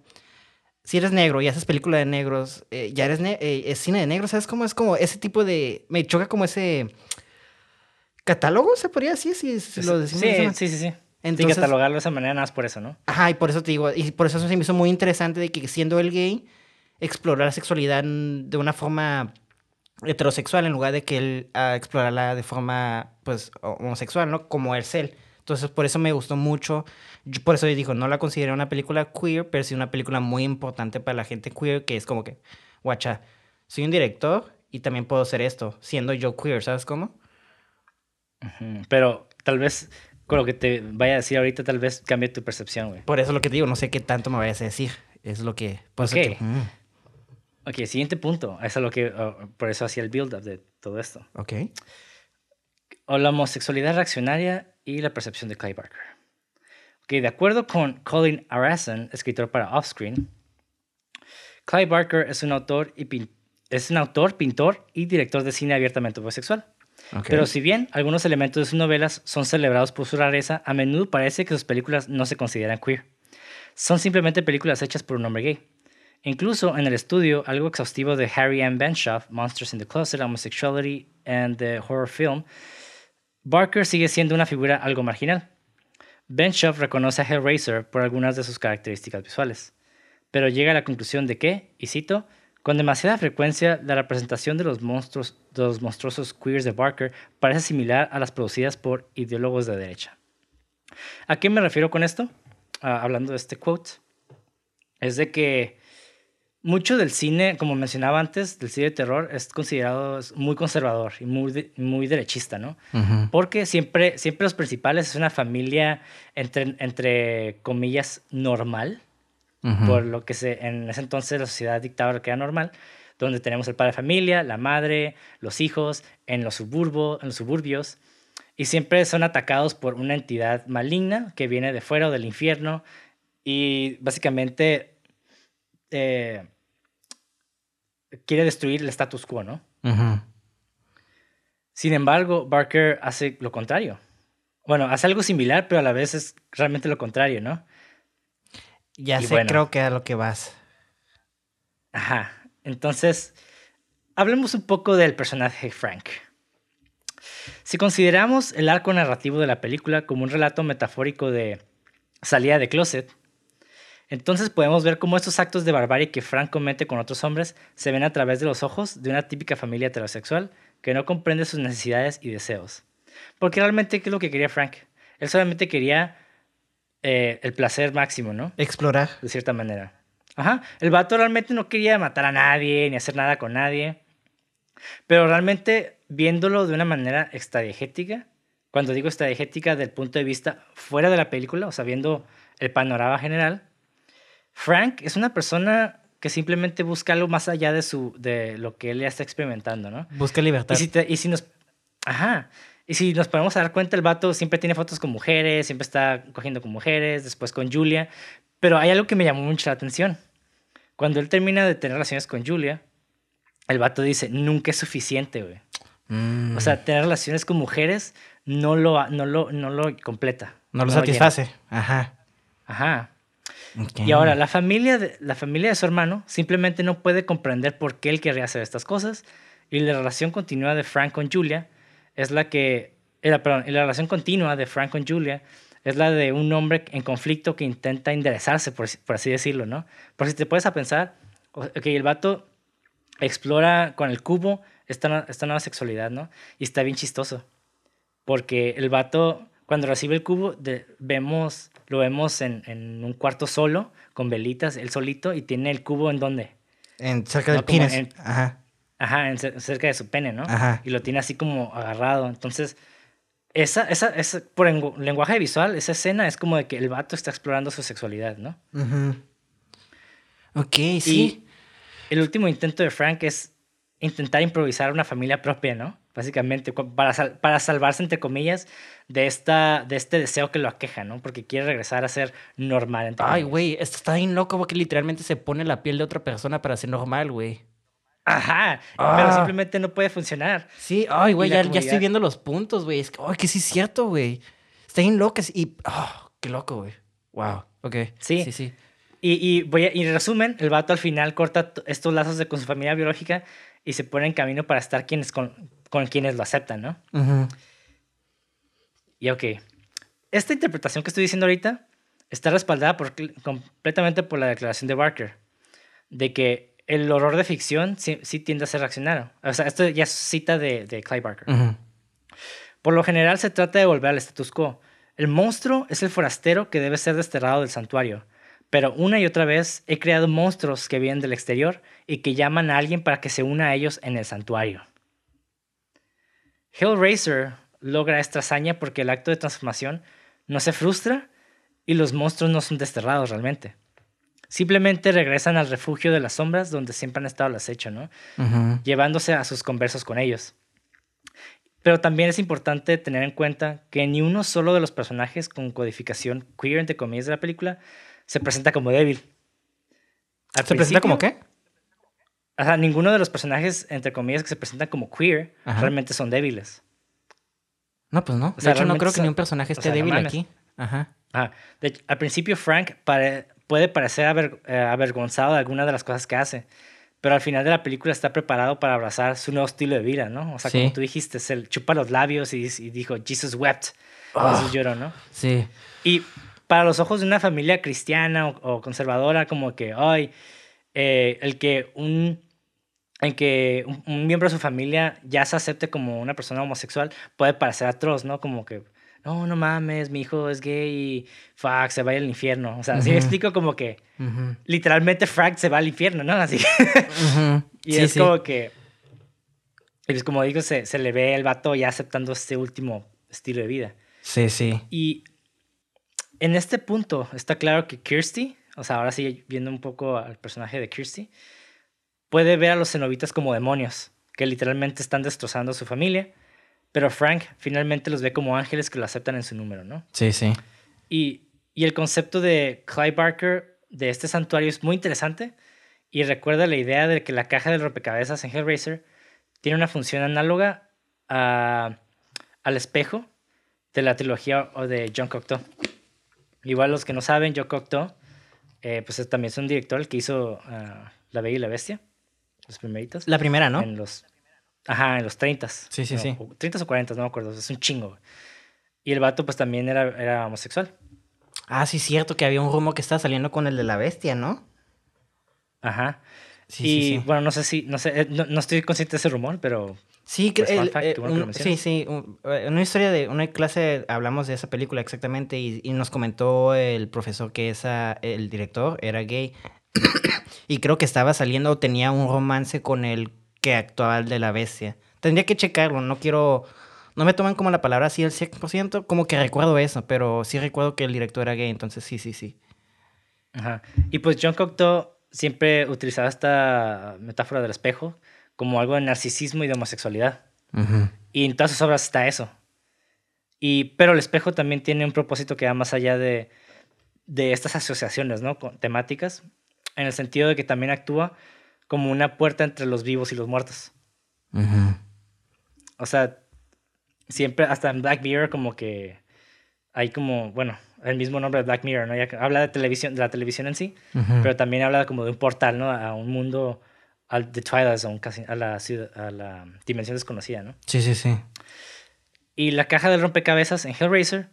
Si eres negro y haces película de negros, eh, ya eres eh, es cine de negros, ¿sabes cómo? Es como ese tipo de... Me choca como ese... ¿Catálogo se podría decir? Si, lo decimos sí, sí, sí, sí. Entonces, catalogarlo de esa manera nada más por eso, ¿no? Ajá, y por eso te digo, y por eso se me hizo muy interesante de que siendo el gay, explorar la sexualidad de una forma heterosexual en lugar de que él uh, explorarla de forma pues homosexual, ¿no? Como es él. Entonces por eso me gustó mucho. por eso yo digo, no la considero una película queer, pero sí una película muy importante para la gente queer, que es como que, guacha, soy un director y también puedo hacer esto, siendo yo queer, ¿sabes cómo? Pero tal vez con lo que te vaya a decir ahorita, tal vez cambie tu percepción, güey. Por eso es lo que te digo, no sé qué tanto me vayas a decir. Es lo que... Pues, okay. Ok, siguiente punto. Eso es lo que, oh, por eso hacía el build-up de todo esto. Ok. O la homosexualidad reaccionaria y la percepción de Clay Barker. que de acuerdo con Colin Arason, escritor para Offscreen, Clive Barker es un autor, y es un autor, pintor y director de cine abiertamente homosexual. Pero si bien algunos elementos de sus novelas son celebrados por su rareza, a menudo parece que sus películas no se consideran queer. Son simplemente películas hechas por un hombre gay. Incluso en el estudio algo exhaustivo de Harry M. Benshoff, Monsters in the Closet, Homosexuality and the Horror Film, Barker sigue siendo una figura algo marginal. Benshoff reconoce a Hellraiser por algunas de sus características visuales, pero llega a la conclusión de que, y cito, con demasiada frecuencia la representación de los, monstruos, de los monstruosos queers de Barker parece similar a las producidas por ideólogos de derecha. ¿A qué me refiero con esto? Ah, hablando de este quote, es de que mucho del cine, como mencionaba antes, del cine de terror es considerado muy conservador y muy, muy derechista, ¿no? Porque siempre, siempre los principales es una familia entre, entre comillas normal, por lo que se, en ese entonces la sociedad dictaba lo que era normal, donde tenemos el padre de familia, la madre, los hijos, en los, suburbo, en los suburbios, y siempre son atacados por una entidad maligna que viene de fuera o del infierno, y básicamente eh, quiere destruir el status quo, ¿no? Sin embargo, Barker hace lo contrario. Bueno, hace algo similar, pero a la vez es realmente lo contrario, ¿no? Ya sé, creo que a lo que vas. Ajá. Entonces, hablemos un poco del personaje Frank. Si consideramos el arco narrativo de la película como un relato metafórico de salida de closet, entonces podemos ver cómo estos actos de barbarie que Frank comete con otros hombres se ven a través de los ojos de una típica familia heterosexual que no comprende sus necesidades y deseos. Porque realmente, ¿qué es lo que quería Frank? Él solamente quería eh, el placer máximo, ¿no? Explorar. De cierta manera. Ajá. El vato realmente no quería matar a nadie ni hacer nada con nadie. Pero realmente, viéndolo de una manera extradiegética, cuando digo extradiegética del punto de vista fuera de la película, o sea, viendo el panorama general, Frank es una persona que simplemente busca algo más allá de, su, de lo que él ya está experimentando, ¿no? Busca libertad. Y si, nos... Ajá. Y si nos podemos dar cuenta, el vato siempre tiene fotos con mujeres, siempre está cogiendo con mujeres, después con Julia. Pero hay algo que me llamó mucho la atención. Cuando él termina de tener relaciones con Julia, el vato dice, nunca es suficiente, güey. Mm. O sea, tener relaciones con mujeres no lo, no lo, no lo completa. No lo satisface. Ajá. Ajá. Y ahora, la familia, de, la familia de su hermano simplemente no puede comprender por qué él querría hacer estas cosas. Y la relación continua de Frank con Julia es la que. Era, perdón, y la relación continua de Frank con Julia es la de un hombre en conflicto que intenta enderezarse, por, por así decirlo, ¿no? Por si te puedes a pensar, ok, el vato explora con el cubo esta, esta nueva sexualidad, ¿no? Y está bien chistoso. Porque el vato, cuando recibe el cubo, vemos lo vemos en, en, un cuarto solo, con velitas, él solito, y tiene el cubo en dónde? En, cerca del pene. Ajá. Ajá, cerca de su pene, ¿no? Ajá. Y lo tiene así como agarrado. Entonces, esa, esa, esa, por lenguaje visual, esa escena es como de que el vato está explorando su sexualidad, ¿no? Ajá. Ok, sí. Y el último intento de Frank es intentar improvisar una familia propia, ¿no? Básicamente, para, para salvarse, entre comillas, de, esta, de este deseo que lo aqueja, ¿no? Porque quiere regresar a ser normal. Ay, güey, esto está bien loco porque literalmente se pone la piel de otra persona para ser normal, güey. Ajá, pero ah. simplemente no puede funcionar. Sí, ay, güey, ya, ya, estoy viendo los puntos, güey. Es que, ay, que sí es cierto, güey. Está bien loco y, oh, qué loco, güey. Wow, ok. Sí, sí, sí. Y, y, voy a, y en resumen, el vato al final corta estos lazos de, con su familia biológica y se pone en camino para estar quienes con, con quienes lo aceptan, ¿no? Y ok, esta interpretación que estoy diciendo ahorita está respaldada por, completamente por la declaración de Barker, de que el horror de ficción sí, tiende a ser reaccionario. O sea, esto ya es cita de, de Clive Barker. Por lo general se trata de volver al status quo. El monstruo es el forastero que debe ser desterrado del santuario. Pero una y otra vez he creado monstruos que vienen del exterior y que llaman a alguien para que se una a ellos en el santuario. Hellraiser logra esta hazaña porque el acto de transformación no se frustra y los monstruos no son desterrados realmente. Simplemente regresan al refugio de las sombras donde siempre han estado al acecho, ¿no? Llevándose a sus conversos con ellos. Pero también es importante tener en cuenta que ni uno solo de los personajes con codificación queer, entre comillas, de la película, se presenta como débil. ¿Se presenta como qué? O sea, ninguno de los personajes, entre comillas, que se presentan como queer, realmente son débiles. No, pues no. de hecho, no creo que ni un personaje esté débil aquí. Ajá. Ah, al principio Frank puede parecer eh, avergonzado de alguna de las cosas que hace, pero al final de la película está preparado para abrazar su nuevo estilo de vida, ¿no? O sea, como tú dijiste, se chupa los labios y, dijo, Jesus wept. Oh, lloró, ¿no? Sí. Y para los ojos de una familia cristiana o, conservadora, como que, ay, eh, el que un en que un, miembro de su familia ya se acepte como una persona homosexual puede parecer atroz, ¿no? Como que, no, no mames, mi hijo es gay y fuck, se va al infierno. O sea, así me explico como que literalmente Frank se va al infierno, ¿no? Así. (laughs) y es como que, pues como digo, se, se le ve el vato ya aceptando este último estilo de vida. Sí, sí. Y en este punto está claro que Kirsty, o sea, ahora sí viendo un poco al personaje de Kirsty, puede ver a los cenobitas como demonios, que literalmente están destrozando a su familia, pero Frank finalmente los ve como ángeles que lo aceptan en su número, ¿no? Sí, sí. Y, y el concepto de Clive Barker de este santuario es muy interesante y recuerda la idea de que la caja del rompecabezas en Hellraiser tiene una función análoga a, al espejo de la trilogía o de John Cocteau. Igual los que no saben, John Cocteau, eh, pues también es un director el que hizo ah, La Bella y la Bestia los primeritos. La primera, ¿no? En los, ajá, en los 30. Sí, sí, sí. 30 o 40, no me acuerdo, es un chingo. Y el vato pues también era, era homosexual. Ah, sí, cierto, que había un rumor que estaba saliendo con el de la bestia, ¿no? Ajá. Sí, y sí, bueno, no sé si, no sé, eh, no, estoy consciente de ese rumor, pero... Sí, pues, eh, sí, sí. Eh, en una historia de una clase hablamos de esa película exactamente y, y nos comentó el profesor que esa, el director era gay y creo que estaba saliendo o tenía un romance con el que actuaba el de la bestia. Tendría que checarlo, no quiero... No me toman como la palabra así el 100%, como que recuerdo eso, pero sí recuerdo que el director era gay, entonces sí, sí, sí. Ajá. Y pues John Cocteau siempre utilizaba esta metáfora del espejo como algo de narcisismo y de homosexualidad. Y en todas sus obras está eso. Y, pero el espejo también tiene un propósito que va más allá de, de estas asociaciones ¿no? temáticas en el sentido de que también actúa como una puerta entre los vivos y los muertos. O sea, siempre, hasta en Black Mirror, como que hay como, bueno, el mismo nombre de Black Mirror, ¿no? Ya habla de televisión, de la televisión en sí, pero también habla como de un portal, ¿no? A un mundo, al The Twilight Zone, casi, a la, a la dimensión desconocida, ¿no? Sí, sí, sí. Y la caja del rompecabezas en Hellraiser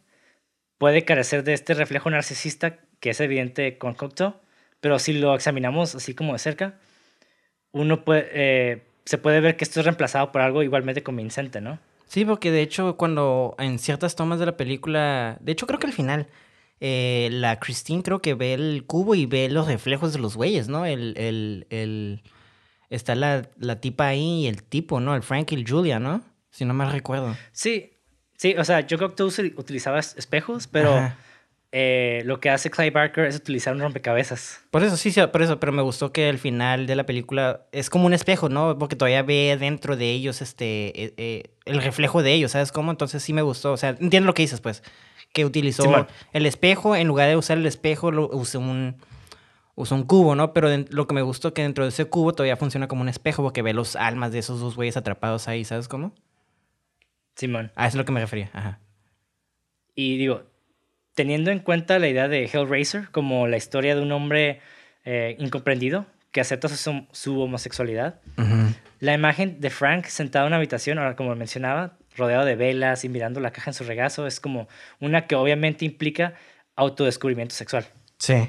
puede carecer de este reflejo narcisista que es evidente con Cocteau, pero si lo examinamos así como de cerca, uno puede, eh, se puede ver que esto es reemplazado por algo igualmente convincente, ¿no? Sí, porque de hecho cuando en ciertas tomas de la película, de hecho creo que al final, eh, la Christine creo que ve el cubo y ve los reflejos de los güeyes, ¿no? El, el, el, está la, la tipa ahí y el tipo, ¿no? El Frank y el Julia, ¿no? Si no mal recuerdo. Sí, sí, o sea, yo creo que tú utilizabas espejos, pero... Eh, lo que hace Clay Barker es utilizar un rompecabezas. Por eso, sí, sí, por eso, pero me gustó que al final de la película es como un espejo, ¿no? Porque todavía ve dentro de ellos este eh, eh, el reflejo de ellos, ¿sabes cómo? Entonces sí me gustó, o sea, entiendo lo que dices, pues, que utilizó el espejo, en lugar de usar el espejo, lo, usó un, usó un cubo, ¿no? Pero lo que me gustó que dentro de ese cubo todavía funciona como un espejo porque ve los almas de esos dos güeyes atrapados ahí, ¿sabes cómo? Simón. Ah, eso es lo que me refería, ajá. Y digo, teniendo en cuenta la idea de Hellraiser como la historia de un hombre eh, incomprendido que acepta su, homosexualidad, la imagen de Frank sentado en una habitación, ahora como mencionaba, rodeado de velas y mirando la caja en su regazo, es como una que obviamente implica autodescubrimiento sexual. Sí.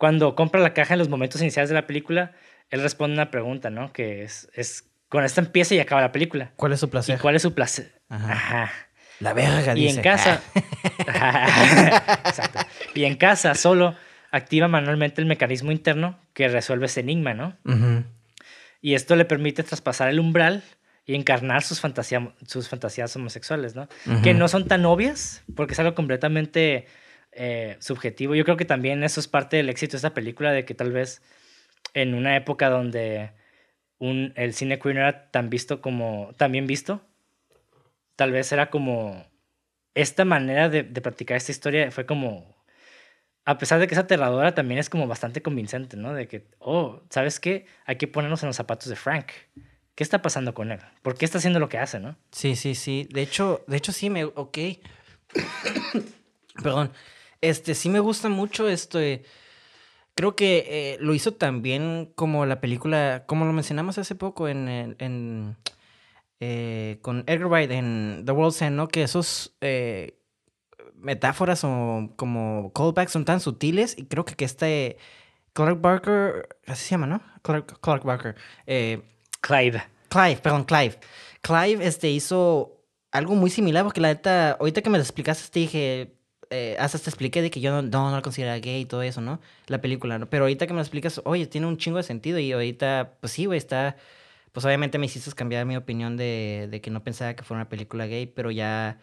Cuando compra la caja en los momentos iniciales de la película, él responde una pregunta, ¿no? Que es, es con esta empieza y acaba la película. ¿Cuál es su placer? ¿Y ¿Cuál es su placer? Ajá. La verga, y dice. en casa. (laughs) (laughs) Exacto. Y en casa solo activa manualmente el mecanismo interno que resuelve ese enigma, ¿no? Y esto le permite traspasar el umbral y encarnar sus, sus fantasías homosexuales, ¿no? Que no son tan obvias, porque es algo completamente eh, subjetivo. Yo creo que también eso es parte del éxito de esta película, de que tal vez en una época donde un, el cine queer no era tan visto como, tan visto, tal vez era como esta manera de, de practicar esta historia fue como, a pesar de que es aterradora, también es como bastante convincente, ¿no? De que, oh, ¿sabes qué? Hay que ponernos en los zapatos de Frank. ¿Qué está pasando con él? ¿Por qué está haciendo lo que hace, no? Sí, sí, sí. De hecho, de hecho sí me, ok. (coughs) Perdón. Este, sí me gusta mucho esto. de- Creo que eh, lo hizo también como la película, como lo mencionamos hace poco en, en, en, eh, con Edgar Wright en The World's End, ¿no? Que esos eh, metáforas o como callbacks son tan sutiles y creo que, que este Clark Barker, así se llama, ¿no? Clark, Clark Barker. Clive. Clive, perdón, Clive. Clive este, hizo algo muy similar porque la neta, ahorita que me lo explicaste, te dije, eh, hasta te expliqué de que yo no, no, no lo consideraba gay y todo eso, ¿no? La película, ¿no? Pero ahorita que me lo explicas, oye, tiene un chingo de sentido y ahorita, pues sí, güey, está... Pues obviamente me hiciste cambiar mi opinión de, de que no pensaba que fuera una película gay, pero ya,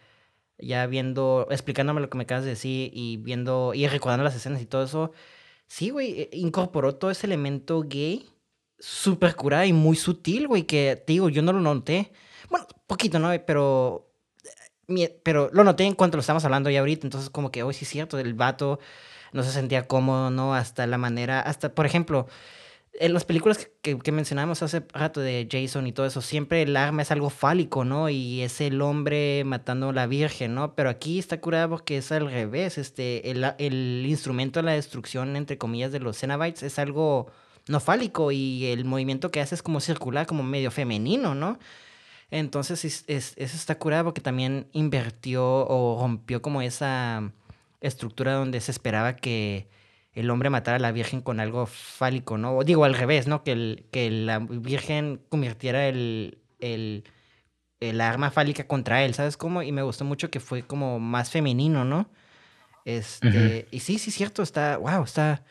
ya viendo, explicándome lo que me acabas de decir y viendo, y recordando las escenas y todo eso, sí, güey, eh, incorporó todo ese elemento gay súper curada y muy sutil, güey, que te digo, yo no lo noté. Bueno, poquito, ¿no? Pero, pero lo noté en cuanto lo estamos hablando ya ahorita, entonces como que, hoy sí es cierto, el vato no se sentía cómodo, ¿no? Hasta la manera, hasta, por ejemplo, en las películas que, que, que mencionamos hace rato de Jason y todo eso, siempre el arma es algo fálico, ¿no? Y es el hombre matando a la virgen, ¿no? Pero aquí está curada porque es al revés, este, el, el instrumento de la destrucción, entre comillas, de los Cenobites es algo no fálico y el movimiento que hace es como circular, como medio femenino, ¿no? Entonces es, es- eso está curado porque también invirtió o rompió como esa estructura donde se esperaba que el hombre matara a la virgen con algo fálico, ¿no? O digo al revés, ¿no? Que, el, que la virgen convirtiera el, el, el arma fálica contra él, ¿sabes cómo? Y me gustó mucho que fue como más femenino, ¿no? Este, y sí, sí, cierto, está, wow, está...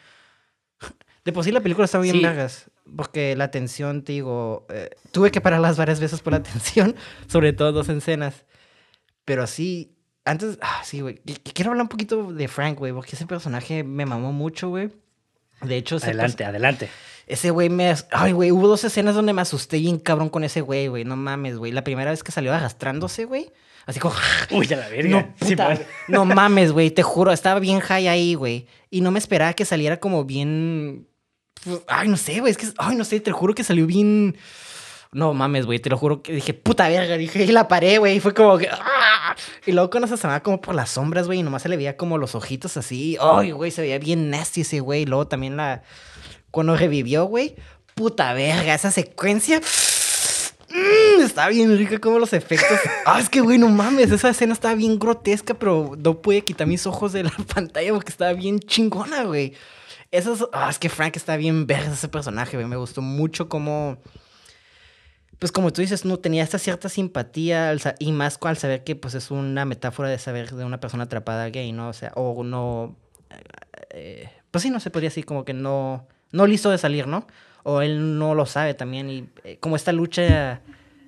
De por sí la película está bien Sí. vergas, porque la tensión, te digo, eh, tuve que pararlas varias veces por la tensión, (laughs) sobre todo dos escenas. Pero sí, antes, ah, sí, güey, qu- qu- quiero hablar un poquito de Frank, güey, porque ese personaje me mamó mucho, güey. De hecho, Adelante, adelante. ese güey me... Ay, güey, hubo dos escenas donde me asusté bien cabrón con ese güey, güey. No mames, güey. La primera vez que salió arrastrándose, güey. Así como... (laughs) Uy, a la verga. No, puta, no mames, güey. Te juro, estaba bien high ahí, güey. Y no me esperaba que saliera como bien... pues, Ay, no sé, güey. Es que... Ay, no sé, te lo juro que salió bien... No mames, güey. Te lo juro que dije, puta verga. Dije, y la paré, güey. Y fue como que... ¡ah! Y luego cuando se asomaba como por las sombras, güey. Y nomás se le veía como los ojitos así. Ay, güey. Se veía bien nasty ese güey. Y luego también la... Cuando revivió, güey. Puta verga. Esa secuencia... Mm, está bien rica como los efectos. (laughs) Ah, es que, güey, no mames. Esa escena estaba bien grotesca, pero no pude quitar mis ojos de la (laughs) pantalla porque estaba bien chingona, güey. Eso es... Ah, es que Frank está bien verga ese personaje, güey. Me gustó mucho como... Pues como tú dices, no tenía esta cierta simpatía y más al saber que pues es una metáfora de saber de una persona atrapada gay, ¿no? O sea, o no... eh, pues sí, no se podría decir como que no... No listo de salir, ¿no? O él no lo sabe también y eh, como esta lucha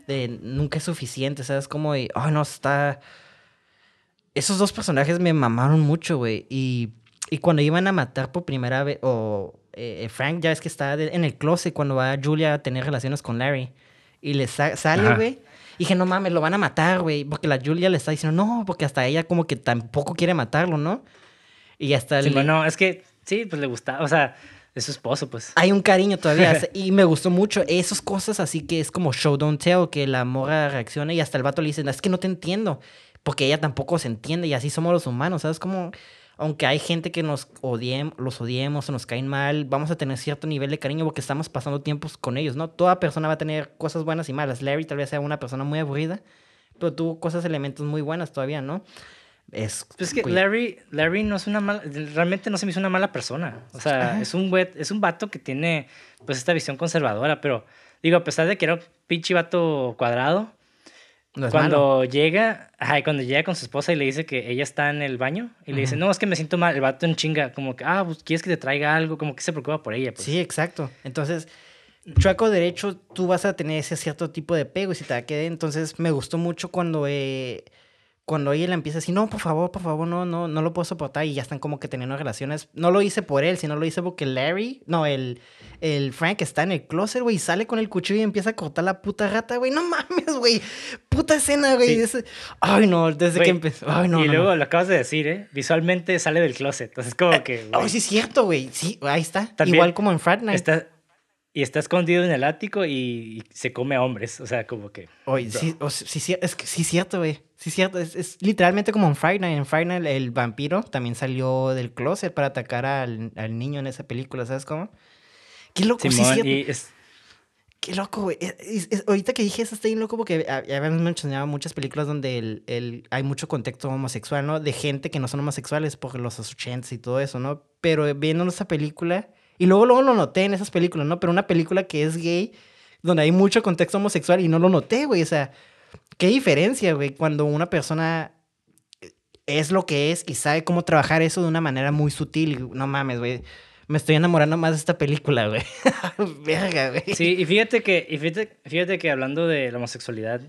de nunca es suficiente, ¿sabes? Como de, ay, no, está... Esos dos personajes me mamaron mucho, güey. Y, y cuando iban a matar por primera vez, o eh, Frank ya es que está de- en el closet cuando va Julia a tener relaciones con Larry. Y le sa- sale, güey. Y dije, no mames, lo van a matar, güey. Porque la Julia le está diciendo, no, porque hasta ella como que tampoco quiere matarlo, ¿no? Y hasta Sí, le- bueno, es que sí, pues le gustaba, o sea, es su esposo, pues. hay un cariño todavía. (laughs) y me gustó mucho esas cosas así que es como show don't tell, que la morra reacciona y hasta el vato le dice, es que no te entiendo. Porque ella tampoco se entiende y así somos los humanos, ¿sabes? Como, aunque hay gente que nos odiem, los odiemos o nos caen mal, vamos a tener cierto nivel de cariño porque estamos pasando tiempos con ellos, ¿no? Toda persona va a tener cosas buenas y malas. Larry tal vez sea una persona muy aburrida, pero tuvo cosas, elementos muy buenas todavía, ¿no? Es, Pues es que Larry, Larry no es una mala, realmente no se me hizo una mala persona. O sea, Ajá. es un, güey- es un vato que tiene pues esta visión conservadora, pero digo, a pesar de que era un pinche vato cuadrado, no es cuando malo. llega, ajá, y cuando llega con su esposa y le dice que ella está en el baño y le dice, no, es que me siento mal, el vato en chinga, como que, ah, pues quieres que te traiga algo, como que se preocupa por ella. Pues. Sí, exacto. Entonces, chueco derecho, tú vas a tener ese cierto tipo de pego y si te va a quedar. Entonces, me gustó mucho cuando, eh, cuando ella le empieza a decir, no, por favor, por favor, no, no, no lo puedo soportar y ya están como que teniendo relaciones. No lo hice por él, sino lo hice porque Larry, no, el, el Frank está en el closet, güey, sale con el cuchillo y empieza a cortar la puta rata, güey. No mames, güey. Puta escena, güey. Ay, no, desde que empezó. Ay, no. Y luego lo acabas de decir, ¿eh? Visualmente sale del closet. Entonces, como eh, que. Ay, sí, es cierto, güey. Sí, ahí está. Igual como en Night. Está y está escondido en el ático y, se come a hombres. O sea, como que. Oye, sí, sí, es que sí, cierto, güey. Sí, cierto. Es, es, literalmente como en Friday Night. En Friday Night, el vampiro también salió del closet para atacar al, al niño en esa película, ¿sabes cómo? Qué loco, sí, cierto. Qué loco, güey. ahorita que dije eso, estoy loco porque habíamos mencionado muchas películas donde el, el, hay mucho contexto homosexual, ¿no? De gente que no son homosexuales por los 80 y todo eso, ¿no? Pero viendo esa película y luego, luego lo noté en esas películas, ¿no? Pero una película que es gay, donde hay mucho contexto homosexual y no lo noté, güey. O sea, qué diferencia, güey, cuando una persona es lo que es y sabe cómo trabajar eso de una manera muy sutil. No mames, güey. Me estoy enamorando más de esta película, güey. (laughs) Verga, güey. Sí, y fíjate que, y fíjate, que hablando de la homosexualidad,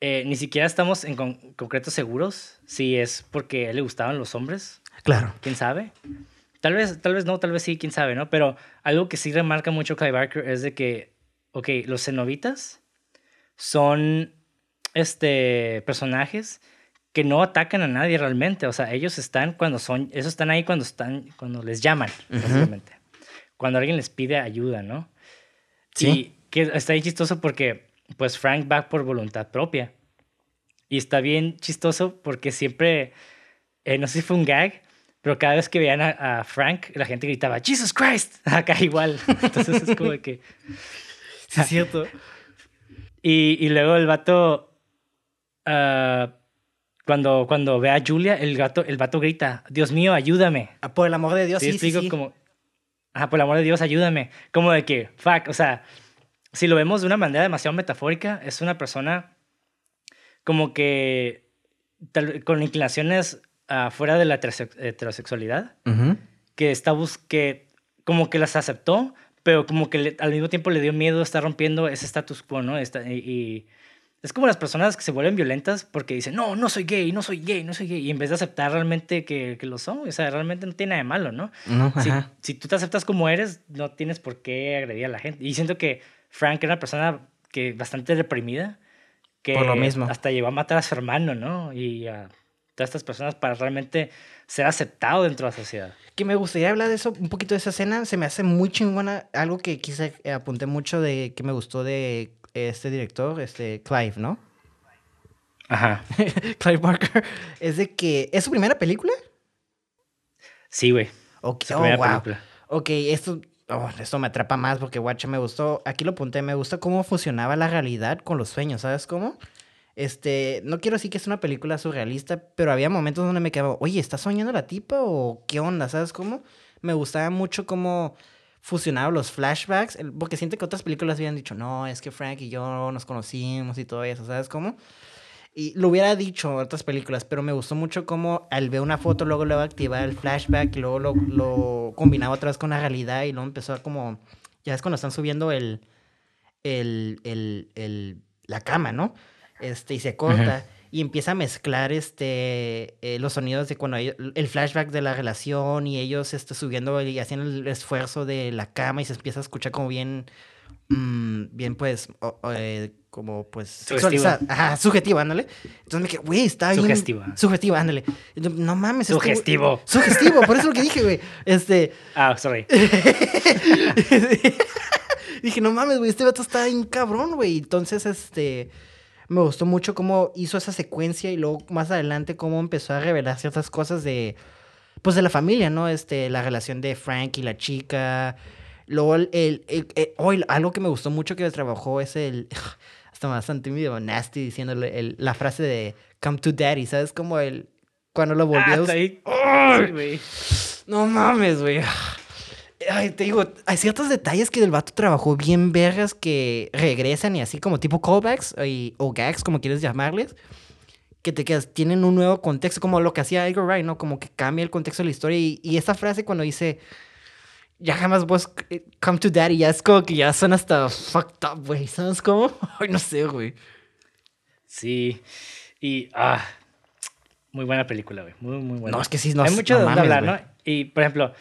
eh, ni siquiera estamos en concreto seguros si es porque a él le gustaban los hombres. Claro. ¿Quién sabe? Tal vez, tal vez no, tal vez sí, quién sabe, ¿no? Pero algo que sí remarca mucho Clive Barker es de que, ok, los cenobitas son este, personajes que no atacan a nadie realmente. O sea, ellos están cuando son, esos están ahí cuando están, cuando les llaman, básicamente. Cuando alguien les pide ayuda, ¿no? Sí. Y que está ahí chistoso porque, pues, Frank va por voluntad propia. Y está bien chistoso porque siempre, eh, no sé si fue un gag, pero cada vez que veían a, Frank, la gente gritaba, Jesus Christ, (laughs) acá igual. Entonces es como que... (laughs) Sí, es cierto. Y, y luego el vato, uh, cuando, cuando ve a Julia, el, gato, el vato grita, Dios mío, ayúdame. Ah, por el amor de Dios, sí, sí, sí, como, ah, por el amor de Dios, ayúdame. Como de que, fuck, o sea, si lo vemos de una manera demasiado metafórica, es una persona como que con inclinaciones fuera de la heterosexualidad, que está que como que las aceptó, pero como que al mismo tiempo le dio miedo estar rompiendo ese status quo, ¿no? y, es como las personas que se vuelven violentas porque dicen, no, no soy gay, no soy gay, no soy gay, y en vez de aceptar realmente que, que lo son, o sea, realmente no tiene nada de malo, ¿no? si, si, tú te aceptas como eres, no tienes por qué agredir a la gente. Y siento que Frank era una persona que bastante reprimida, que por lo mismo. hasta llegó a matar a su hermano, ¿no? Y a todas estas personas para realmente ser aceptado dentro de la sociedad. Que me gustaría hablar de eso, un poquito de esa escena. Se me hace muy chingona. Algo que quise apunté mucho de que me gustó de este director, este Clive, ¿no? Ajá. (laughs) Clive Barker. Es de que. ¿Es su primera película? Sí, güey. Okay. Oh, wow. Ok, esto. Oh, esto me atrapa más porque, guacha, me gustó. Aquí lo apunté. Me gusta cómo fusionaba la realidad con los sueños, ¿sabes cómo? Este, no quiero decir que es una película surrealista, pero había momentos donde me quedaba, oye, ¿está soñando la tipa o qué onda? ¿Sabes cómo? Me gustaba mucho cómo fusionaba los flashbacks, porque siento que otras películas habían dicho, no, es que Frank y yo nos conocimos y todo eso, ¿sabes cómo? Y lo hubiera dicho en otras películas, pero me gustó mucho cómo al ver una foto, luego luego activar el flashback y luego lo, lo combinaba otra vez con la realidad y luego empezó a como, ya es cuando están subiendo el, el, el, el la cama, ¿no? Este, y se corta. Y empieza a mezclar este, eh, los sonidos de cuando el flashback de la relación y ellos este, subiendo y haciendo el esfuerzo de la cama y se empieza a escuchar como bien, mm, bien pues, eh, como pues... Sugestiva. Ajá, sugestiva, ándale. Entonces me quedé, güey, está bien... Sugestiva. Sugestiva, ándale. No mames. Sugestivo. sugestivo, por eso es lo que dije, güey. Este... (laughs) Ah, sorry. (laughs) dije, no mames, güey, este vato está bien cabrón, güey. Entonces, este me gustó mucho cómo hizo esa secuencia y luego más adelante cómo empezó a revelar ciertas cosas de, pues de la familia, ¿no? Este, la relación de Frank y la chica. Luego, el, el, hoy algo que me gustó mucho que trabajó es el, (laughs) hasta bastante medio nasty diciéndole el, la frase de come to daddy, ¿sabes? Como el, cuando lo volvió. Ah, no mames, güey. Ay, te digo, hay ciertos detalles que el vato trabajó bien vergas que regresan y así como tipo callbacks o gags, como quieres llamarles, que te quedas, tienen un nuevo contexto, como lo que hacía Edgar Wright, ¿no? Como que cambia el contexto de la historia. Y, y esa frase cuando dice, ya jamás vos come to daddy, ya es como que ya son hasta fucked up, güey. ¿Sabes cómo? (laughs) Ay, no sé, güey. Sí. Y, ah, muy buena película, güey. Muy, muy buena. No, es que sí, no Hay mucho no de dónde hablar, güey. ¿no? Y, por ejemplo,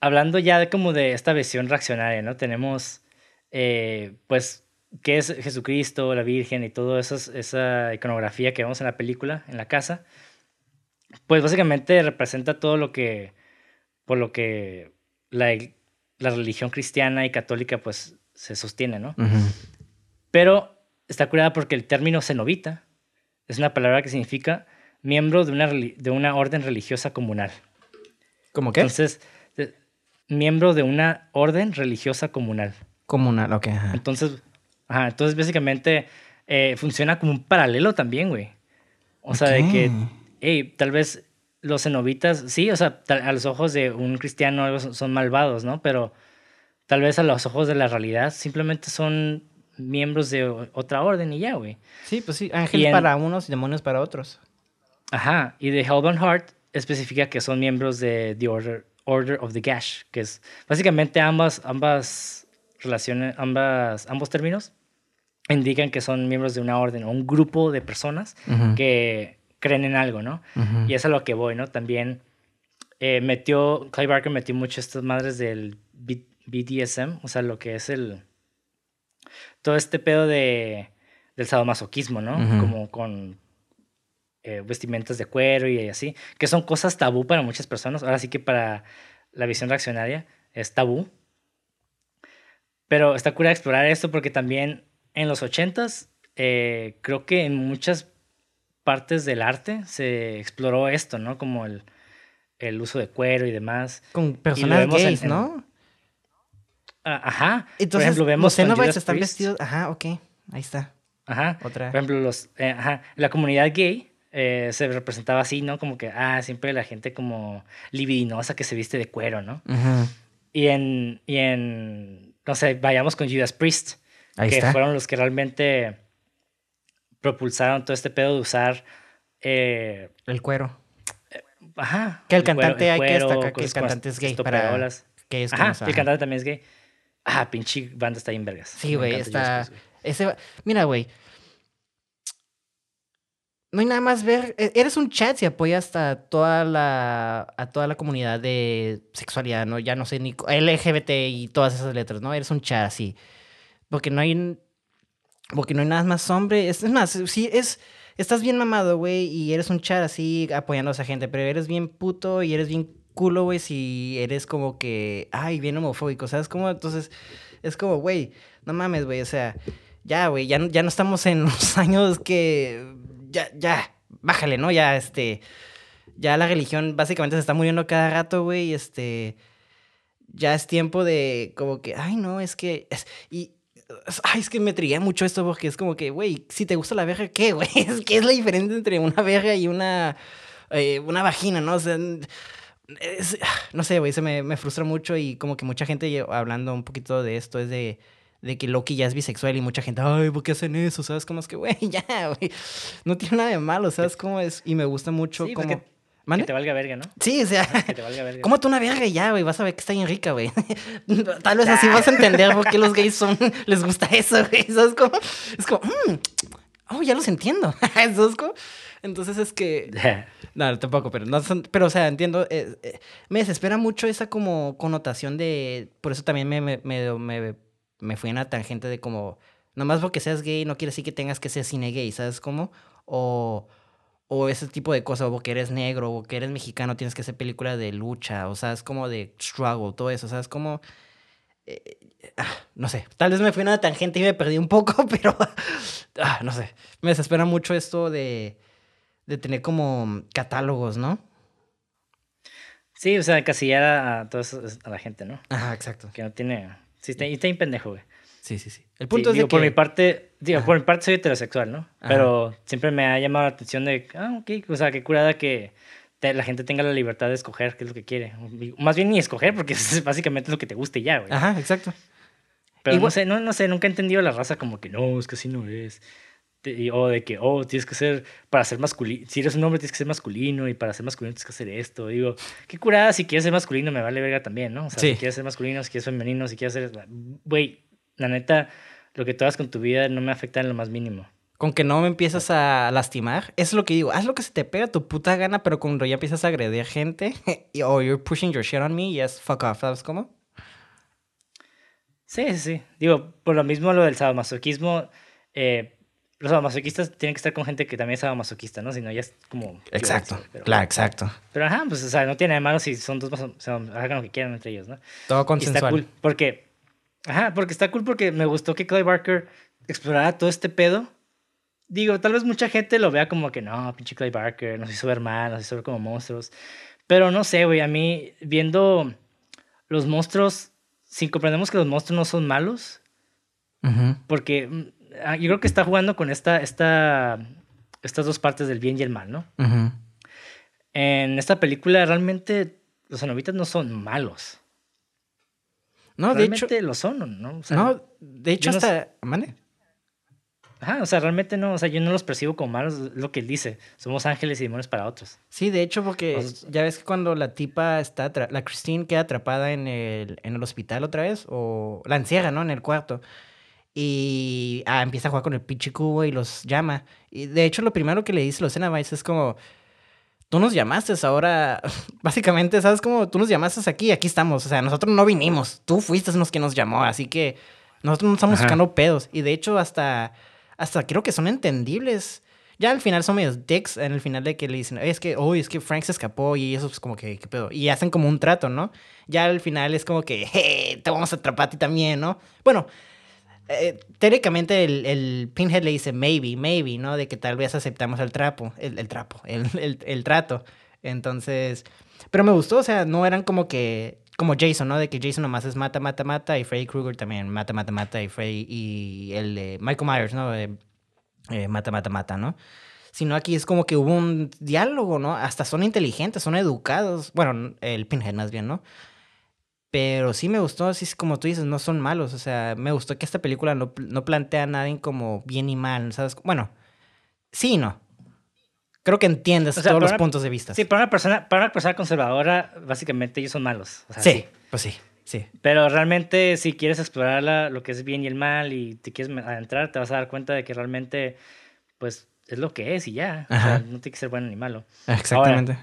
hablando ya de como de esta visión reaccionaria, ¿no? Tenemos, eh, pues, qué es Jesucristo, la Virgen y toda esa, esa iconografía que vemos en la película, en la casa. Pues básicamente representa todo lo que, por lo que la, la religión cristiana y católica, pues, se sostiene, ¿no? Ujú. Pero está curada porque el término cenobita es una palabra que significa miembro de una, de una orden religiosa comunal. ¿Cómo qué? Entonces, miembro de una orden religiosa comunal. Comunal, ok. ajá. Entonces, ajá, entonces básicamente eh, funciona como un paralelo también, güey. O sea, de que, hey, tal vez los cenobitas, sí, o sea, tal- a los ojos de un cristiano son, son malvados, ¿no? Pero tal vez a los ojos de la realidad simplemente son miembros de otra orden y ya, güey. Sí, pues sí. Ángeles en- para unos y demonios para otros. Ajá, y de Hellbound Heart especifica que son miembros de The Order, Order of the Gash, que es básicamente ambas, ambas relaciones, ambas, ambos términos indican que son miembros de una orden o un grupo de personas Ujú. que creen en algo, ¿no? Ujú. Y es a lo que voy, ¿no? También eh, metió, Clive Barker metió mucho estas madres del B- BDSM, o sea, lo que es el... Todo este pedo de, del sadomasoquismo, ¿no? Como con eh, vestimentas de cuero y así, que son cosas tabú para muchas personas. Ahora sí que para la visión reaccionaria es tabú. Pero está cura explorar esto porque también en los 80s, eh, creo que en muchas partes del arte se exploró esto, ¿no? Como el, el uso de cuero y demás. Con personas gays, en- ¿no? Ah, Ajá. Entonces, Por ejemplo, vemos los Cenobites están vestidos... Ajá, ok. Ahí está. Ajá. Otra. Por ejemplo, los, eh, ajá, la comunidad gay eh, se representaba así, ¿no? Como que, ah, siempre la gente como libidinosa que se viste de cuero, ¿no? Ujú. Y en, y en, no sé, vayamos con Judas Priest, Ahí que está. fueron los que realmente propulsaron todo este pedo de usar, eh, El cuero. ajá. Que el cuero- cantante hay que cuero, destacar que el cantante es gay para-. Que es Ajá, el cantante también es gay. Ah, pinche banda está bien vergas. Sí, güey, está... Ese... Mira, güey. No hay nada más ver... e- Eres un chat si apoyas a toda la... A toda la comunidad de sexualidad, ¿no? Ya no sé ni... LGBT y todas esas letras, ¿no? Eres un chat así. Porque no hay... Porque no hay nada más hombre. Es, más, sí, es... Estás bien mamado, güey, y eres un chat así apoyando a esa gente, pero eres bien puto y eres bien culo, güey, si eres como que, ay, bien homofóbico, ¿sabes cómo? Entonces, es como, güey, no mames, güey, o sea, ya, güey, ya, ya no estamos en los (laughs) años que, ya, ya, bájale, ¿no? Ya, este, ya la religión básicamente se está muriendo cada rato, güey, este, ya es tiempo de, como que, ay, no, es que, y, Ay, es que me triguea mucho esto porque es como que, güey, si te gusta la verga, ¿qué, güey? (laughs) Es que es la diferencia entre una verga y una, eh, una vagina, ¿no? O sea, no sé, güey, se me, me frustra mucho y como que mucha gente hablando un poquito de esto es de, de que Loki ya es bisexual y mucha gente, ay, ¿por qué hacen eso? ¿Sabes? Como es que, güey, (laughs) ya, güey, no tiene nada de malo, ¿sabes? cómo es, y me gusta mucho Sí, pues como... que- te valga verga, ¿no? Sí, o sea, Que te valga verga. Cómate una verga y ya, güey. Vas a ver que está bien rica, güey. (laughs) Tal vez así vas a entender por qué los gays (laughs) son. Les gusta eso, güey. ¿Sabes cómo? Es como, "Mm, oh, ya los entiendo. ¿Sabes cómo? Entonces es que. No, tampoco, pero no son- Pero, o sea, entiendo. eh, eh, me desespera mucho esa como connotación de. Por eso también me, me, me, me, me fui en una tangente de como. Nomás porque seas gay no quiere decir que tengas que ser cine gay, ¿sabes cómo? O. O ese tipo de cosas, o porque eres negro, o que eres mexicano, tienes que hacer película de lucha, o sabes, como de struggle, todo eso, sabes, como... eh, ah, no sé, tal vez me fui en una tangente y me perdí un poco, (laughs) pero... ah, no sé, me desespera mucho esto de, de tener como catálogos, ¿no? Sí, o sea, encasillar a, a, todo eso- a la gente, ¿no? Ajá, exacto. Que no tiene... Sí, está, y está bien pendejo, güey. Sí, sí, sí. El Sí, punto digo, es de por mi parte, digo, Ajá. por mi parte soy heterosexual, ¿no? Ajá. Pero siempre me ha llamado la atención de, ah, ok, o sea, qué curada que te- la gente tenga la libertad de escoger qué es lo que quiere. Más bien ni escoger, porque (laughs) es básicamente lo que te guste y ya, güey. Ajá, exacto. Pero Igual- no sé, no, no sé, nunca he entendido la raza como que no, es que así no es. Te- o de que, oh, tienes que ser, para ser masculino, si eres un hombre tienes que ser masculino y para ser masculino tienes que hacer esto. Digo, qué curada, si quieres ser masculino me vale verga también, ¿no? O sea, Sí. si quieres ser masculino, si quieres ser femenino, si quieres ser... Güey, la neta, lo que tú hagas con tu vida no me afecta en lo más mínimo. Con que no me empiezas a lastimar. Es lo que digo. Haz lo que se te pega tu puta gana, pero cuando ya empiezas a agredir gente, (laughs) o you're pushing your shit on me, yes, fuck off. ¿Sabes cómo? Sí, sí, sí. Digo, por lo mismo lo del sadomasoquismo, eh, los sadomasoquistas tienen que estar con gente que también es sadomasoquista, ¿no? Si no, ya es como... Exacto, claro, exacto. Pero ajá, pues, o sea, no tiene de malo si son dos, o sea, hagan lo que quieran entre ellos, ¿no? Todo Y consensual. está cool, porque... Ajá, porque está cool porque me gustó que Clay Barker explorara todo este pedo. Digo, tal vez mucha gente lo vea como que no, pinche Clay Barker, nos hizo ver mal, nos hizo ver como monstruos. Pero no sé, güey, a mí viendo los monstruos, si comprendemos que los monstruos no son malos, Ujú. porque mm, ah, yo creo que está jugando con esta, esta, estas dos partes del bien y el mal, ¿no? En esta película realmente los cenobitas no son malos. No, de hecho... realmente lo son, ¿no? O sea, No, de hecho yo no hasta... ¿Mande? Ajá, o sea, realmente no, o sea, yo no los percibo como malos, es lo que él dice. Somos ángeles y demonios para otros. Sí, de hecho, porque O sea, ya ves que cuando la tipa está, la Christine queda atrapada en el, en el hospital otra vez, o la encierra, ¿no? En el cuarto. Y ah, empieza a jugar con el pinche cubo y los llama. Y de hecho, lo primero que le dice los Cenobites es como, tú nos llamaste, ahora, (laughs) básicamente, ¿sabes? Como tú nos llamaste aquí, aquí estamos. O sea, nosotros no vinimos, tú fuiste los que nos llamó, así que nosotros no estamos Ajá. buscando pedos. Y de hecho, hasta, hasta creo que son entendibles. Ya al final son medios dicks, en el final de que le dicen, "Oye, es que, uy, es que Frank se escapó y eso es como que, ¿qué pedo? Y hacen como un trato, ¿no? Ya al final es como que, hey, te vamos a atrapar a ti también, ¿no? Bueno, eh, teóricamente el, el Pinhead le dice maybe, maybe, ¿no? De que tal vez aceptamos el trapo, el, el trapo, (laughs) el, el, trato. Entonces, pero me gustó, o sea, no eran como que, como Jason, ¿no? De que Jason nomás es mata, mata, mata, y Freddy Krueger también mata, mata, mata, y Freddy, y el de Michael Myers, ¿no? Eh, eh, mata, mata, mata, ¿no? Sino aquí es como que hubo un diálogo, ¿no? Hasta son inteligentes, son educados. Bueno, el Pinhead más bien, ¿no? Pero sí me gustó, así es como tú dices, no son malos. O sea, me gustó que esta película no, no plantea a nadie como bien y mal, ¿sabes? Bueno, sí y no. Creo que entiendes O sea, todos los una- puntos de vista. Sí, para una persona, para una persona conservadora, básicamente ellos son malos. O sea, sí, pues sí, sí. Pero realmente, si quieres explorar la- lo que es bien y el mal y te quieres adentrar, te vas a dar cuenta de que realmente, pues, es lo que es y ya. O sea, Ajá. no tiene que ser bueno ni malo. Exactamente.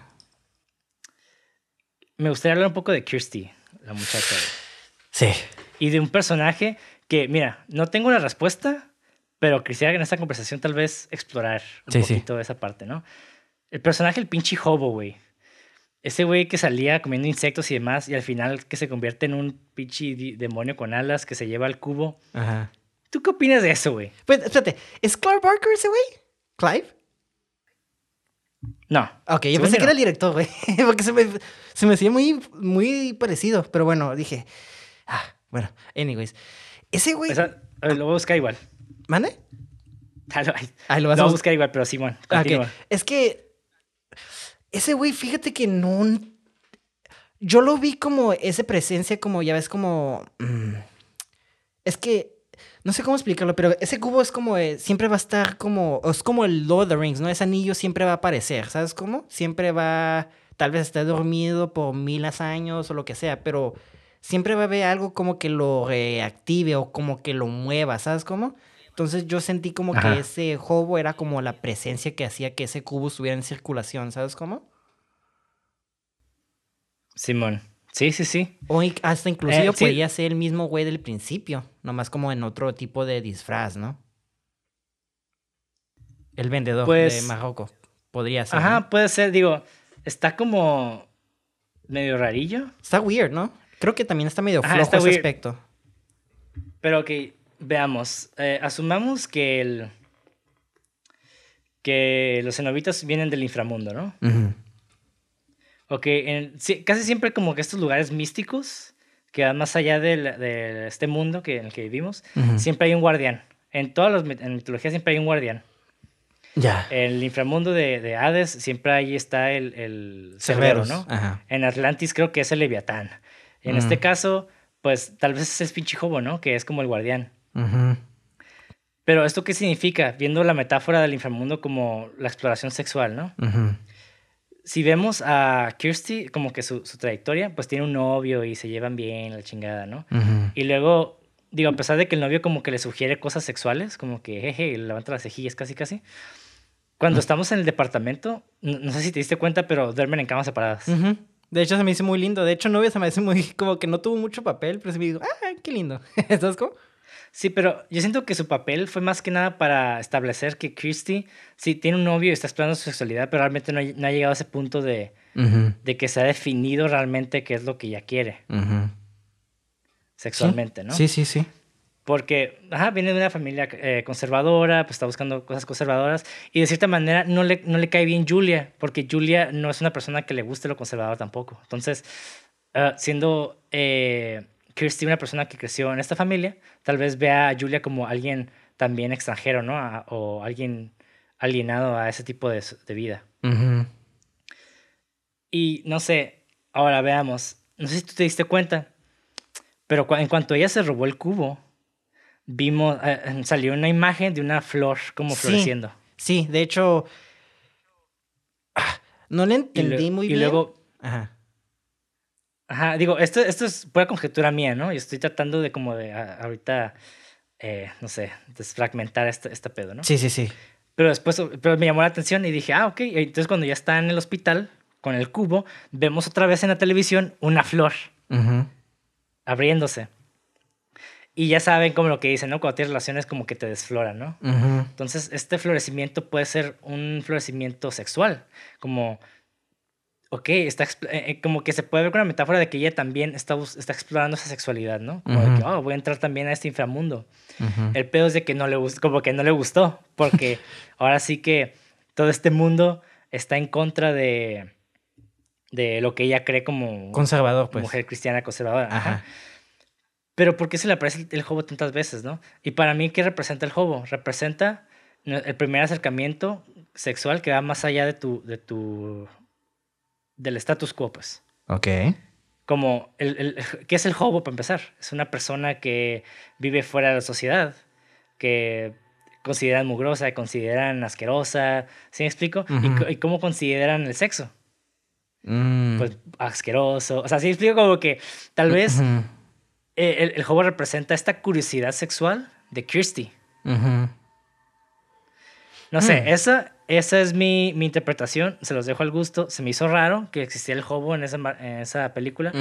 Me gustaría hablar un poco de Kirsty, la muchacha. güey. Sí. Y de un personaje que, mira, no tengo la respuesta, pero quisiera en esta conversación tal vez explorar un Sí, sí. poquito esa parte, ¿no? El personaje, el pinche hobo, güey. Ese güey que salía comiendo insectos y demás, y al final que se convierte en un pinche demonio con alas que se lleva al cubo. Ajá. ¿Tú qué opinas de eso, güey? Pues, espérate, ¿es Clark Barker ese güey? ¿Clive? No. Ok, yo pensé que era el director, güey. (laughs) Porque se me, se me hacía muy, muy parecido. Pero bueno, dije. Ah, bueno, anyways. Ese güey. O sea, a ver, lo voy a buscar igual. ¿Mande? Ah, lo, Ahí lo lo vas voy a buscar. buscar igual, pero Simón, Ah, ok. continúa. Es que. Ese güey, fíjate que no. Yo lo vi como esa presencia, como ya ves, como. mm, es que. No sé cómo explicarlo, pero ese cubo es como. eh, siempre va a estar como. Es como el Lord of the Rings, ¿no? Ese anillo siempre va a aparecer, ¿sabes cómo? Siempre va. Tal vez esté dormido por miles años o lo que sea, pero siempre va a haber algo como que lo reactive o como que lo mueva, ¿sabes cómo? Entonces yo sentí como Ajá. que ese hobo era como la presencia que hacía que ese cubo estuviera en circulación, ¿sabes cómo? Simón. Sí, sí, sí. O hasta inclusive Eh, sí. podía ser el mismo güey del principio, nomás como en otro tipo de disfraz, ¿no? El vendedor de Pues- Marruecos. Podría ser. Ajá, ¿no? puede ser, digo, está como medio rarillo. Está weird, ¿no? Creo que también está medio Ajá, flojo está ese weird. aspecto. Pero que veamos, eh, asumamos que el que los cenobitas vienen del inframundo, ¿no? Ujú. Ok, en- sí, casi siempre como que estos lugares místicos que van más allá de, este mundo que, en el que vivimos, siempre hay un guardián. En todas las en mitologías siempre hay un guardián. Ya. En el inframundo de, de Hades siempre ahí está el, el Cerbero. ¿no? Ajá. En Atlantis creo que es el Leviatán. En Mm. este caso, pues tal vez es pinche Jobo, ¿no? Que es como el guardián. Ujú. Pero ¿esto qué significa? Viendo la metáfora del inframundo como la exploración sexual, ¿no? Ujú. Si vemos a Kirsty, como que su, su trayectoria, pues tiene un novio y se llevan bien, la chingada, ¿no? Ujú. Y luego digo, a pesar de que el novio como que le sugiere cosas sexuales, como que jeje, levanta las cejillas casi casi. Cuando estamos en el departamento, no, sé si te diste cuenta, pero duermen en camas separadas. De hecho, se me hizo muy lindo. De hecho, novia se me hace muy como que no tuvo mucho papel, pero se me dijo, ah, qué lindo. (laughs) ¿Sabes cómo? Sí, pero yo siento que su papel fue más que nada para establecer que Christy sí tiene un novio y está explorando su sexualidad, pero realmente no ha, llegado a ese punto de, de, que se ha definido realmente qué es lo que ella quiere. Sexualmente, ¿no? Sí, sí, sí. Porque ajá, viene de una familia eh, conservadora, pues está buscando cosas conservadoras. Y de cierta manera no le, no le cae bien Julia, porque Julia no es una persona que le guste lo conservador tampoco. Entonces, ah, siendo eh, Kirsty una persona que creció en esta familia, tal vez vea a Julia como alguien también extranjero, ¿no? o alguien alienado a ese tipo de, de vida. Y no sé, ahora veamos, no sé si tú te diste cuenta, pero en cuanto ella se robó el cubo, vimos, eh, salió una imagen de una flor como floreciendo. Sí, de hecho, ah, no le entendí muy bien. Y luego, ajá. Ajá, digo, esto, esto es pura conjetura mía, ¿no? Y estoy tratando de como de ahorita, eh, no sé, desfragmentar este, este pedo, ¿no? Sí, sí, sí. Pero después pero me llamó la atención y dije, ah, ok. Entonces cuando ya está en el hospital con el cubo, vemos otra vez en la televisión una flor abriéndose. Y ya saben como lo que dicen, ¿no? Cuando tienes relaciones como que te desfloran, ¿no? Entonces, este florecimiento puede ser un florecimiento sexual, como, ok, está, eh, eh, como que se puede ver con la metáfora de que ella también está, está explorando esa sexualidad, ¿no? Como de que, oh, voy a entrar también a este inframundo. El pedo es de que no le como que no le gustó, porque (laughs) ahora sí que todo este mundo está en contra de, de lo que ella cree como... Conservador, pues. Mujer cristiana conservadora. Ajá. Pero ¿por qué se le aparece el, hobo tantas veces, no? Y para mí, ¿qué representa el hobo? Representa el primer acercamiento sexual que va más allá de tu, de tu, del status quo, pues. Ok. Como, el, ¿qué es el hobo para empezar? Es una persona que vive fuera de la sociedad, que consideran mugrosa, consideran asquerosa, ¿sí me explico? ¿Y, cómo consideran el sexo? Mm. Pues asqueroso. O sea, ¿sí me explico? Como que tal vez... Eh, el, juego representa esta curiosidad sexual de Kirsty. No sé, mm. esa, esa es mi, mi, interpretación, se los dejo al gusto. Se me hizo raro que existía el hobo en esa, en esa película,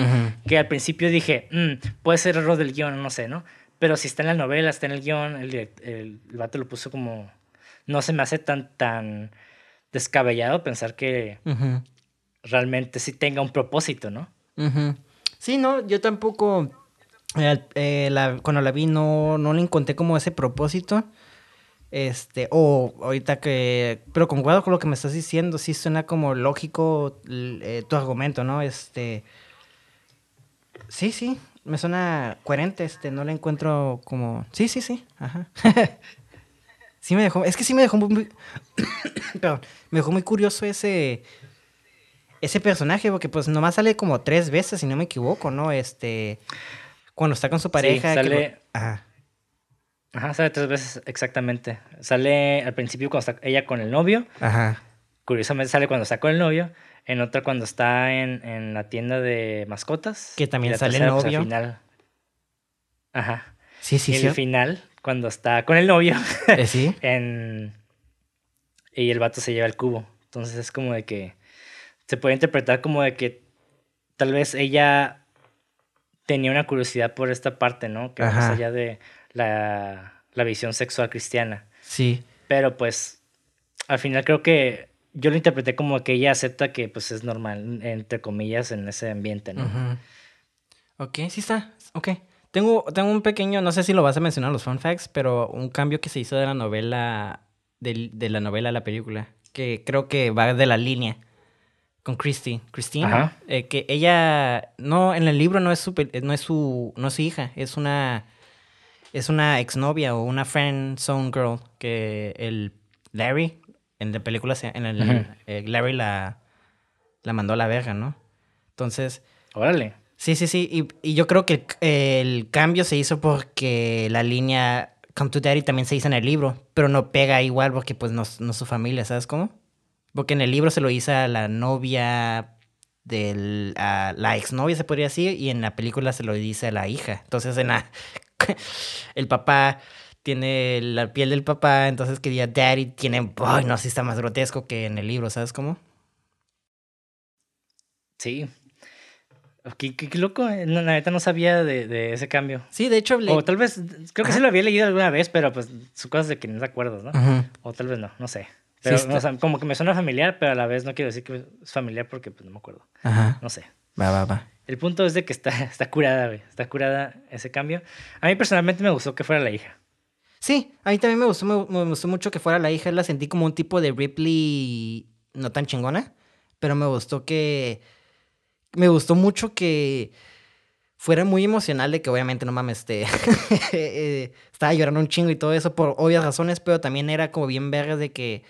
que al principio dije, mm, puede ser error del guion, no sé, ¿no? Pero si está en la novela, está en el guion, el, el, el vato lo puso como... No se me hace tan, tan descabellado pensar que realmente sí tenga un propósito, ¿no? Sí, no, yo tampoco eh, la, cuando la vi no, no le encontré como ese propósito. Este, o ahorita que, pero concuerdo con lo que me estás diciendo, sí suena como lógico eh, tu argumento, ¿no? Este, sí, sí, me suena coherente, este, no le encuentro como, sí, sí, sí, ajá. (laughs) sí me dejó, es que sí me dejó muy, (coughs) perdón, me dejó muy curioso ese, ese personaje, porque pues nomás sale como tres veces, si no me equivoco, ¿no? Este, cuando está con su pareja. sale. Ajá. Ajá, sale tres veces exactamente. Sale al principio cuando está ella con el novio. Ajá. Curiosamente sale cuando está con el novio. En otra cuando está en, en la tienda de mascotas. Que también sale el pues, novio. final. Ajá. Sí, sí, y sí. el final, cuando está con el novio. Eh, sí. (laughs) en... Y el vato se lleva el cubo. Entonces es como de que. Se puede interpretar como de que tal vez ella tenía una curiosidad por esta parte, ¿no? Que más allá de la, visión sexual cristiana. Sí. Pero pues, al final creo que yo lo interpreté como que ella acepta que pues es normal, entre comillas, en ese ambiente, ¿no? Ok, sí está. Ok. Tengo, tengo un pequeño, no sé si lo vas a mencionar los fun facts, pero un cambio que se hizo de la novela, de, de la novela a la película, que creo que va de la línea con Christy, Christine, eh, que ella no en el libro no es su no es su no es su hija, es una es una exnovia o una friend zone girl que el Larry en la película en el eh, Larry la la mandó a la verga, ¿no? Entonces, órale. Sí, sí, sí, y, y yo creo que el, cambio se hizo porque la línea Come to Daddy también se hizo en el libro, pero no pega igual porque pues no, no es su familia, ¿sabes cómo? Porque en el libro se lo hizo a la novia del a la exnovia se podría decir y en la película se lo dice a la hija. Entonces en la (laughs) el papá tiene la piel del papá, entonces que diga daddy tiene, ay, no, si está más grotesco que en el libro, ¿sabes cómo? Sí. Qué, loco, eh, la neta no sabía de, ese cambio. Sí, de hecho... O tal vez, creo que sí lo había leído alguna vez, pero pues son cosas de que no te acuerdas, ¿no? O tal vez no, no sé. Pero como que me suena familiar, pero a la vez no quiero decir que es familiar porque pues no me acuerdo. Ajá. No sé. Va, va, va. El punto es de que está, (laughs) está curada, güey. Está curada ese cambio. A mí personalmente me gustó que fuera la hija. Sí, a mí también me gustó, me, gustó mucho que fuera la hija. La sentí como un tipo de Ripley no tan chingona, pero me gustó que... Me gustó mucho que fuera muy emocional de que obviamente no mames, este, (laughs) eh, estaba llorando un chingo y todo eso por obvias razones, pero también era como bien verga de que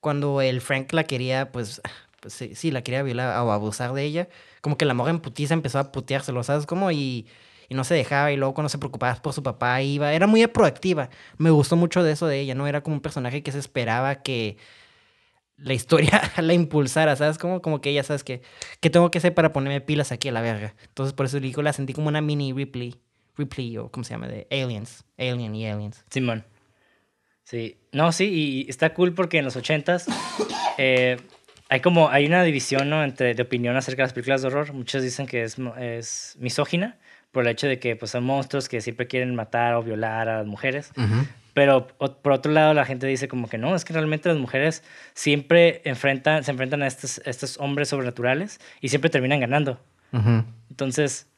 cuando el Frank la quería, pues, pues sí, la quería violar o abusar de ella, como que la morra en putiza empezó a puteárselo, ¿sabes? Como y, y no se dejaba y luego cuando se preocupaba por su papá iba, era muy proactiva. Me gustó mucho de eso de ella, ¿no? Era como un personaje que se esperaba que la historia (laughs) la impulsara, ¿sabes? Como, como que ella, ¿sabes? Que, que tengo que hacer para ponerme pilas aquí a la verga. Entonces por eso la sentí como una mini Ripley, Ripley o ¿cómo se llama? De Aliens, Alien y Aliens. Simón. Sí, no, sí, y está cool porque en los ochentas eh, hay como, hay una división, ¿no? Entre, de opinión acerca de las películas de horror. Muchos dicen que es, es misógina por el hecho de que pues, son monstruos que siempre quieren matar o violar a las mujeres. Pero por otro lado, la gente dice como que no, es que realmente las mujeres siempre enfrentan, se enfrentan a estos, estos hombres sobrenaturales y siempre terminan ganando. Entonces,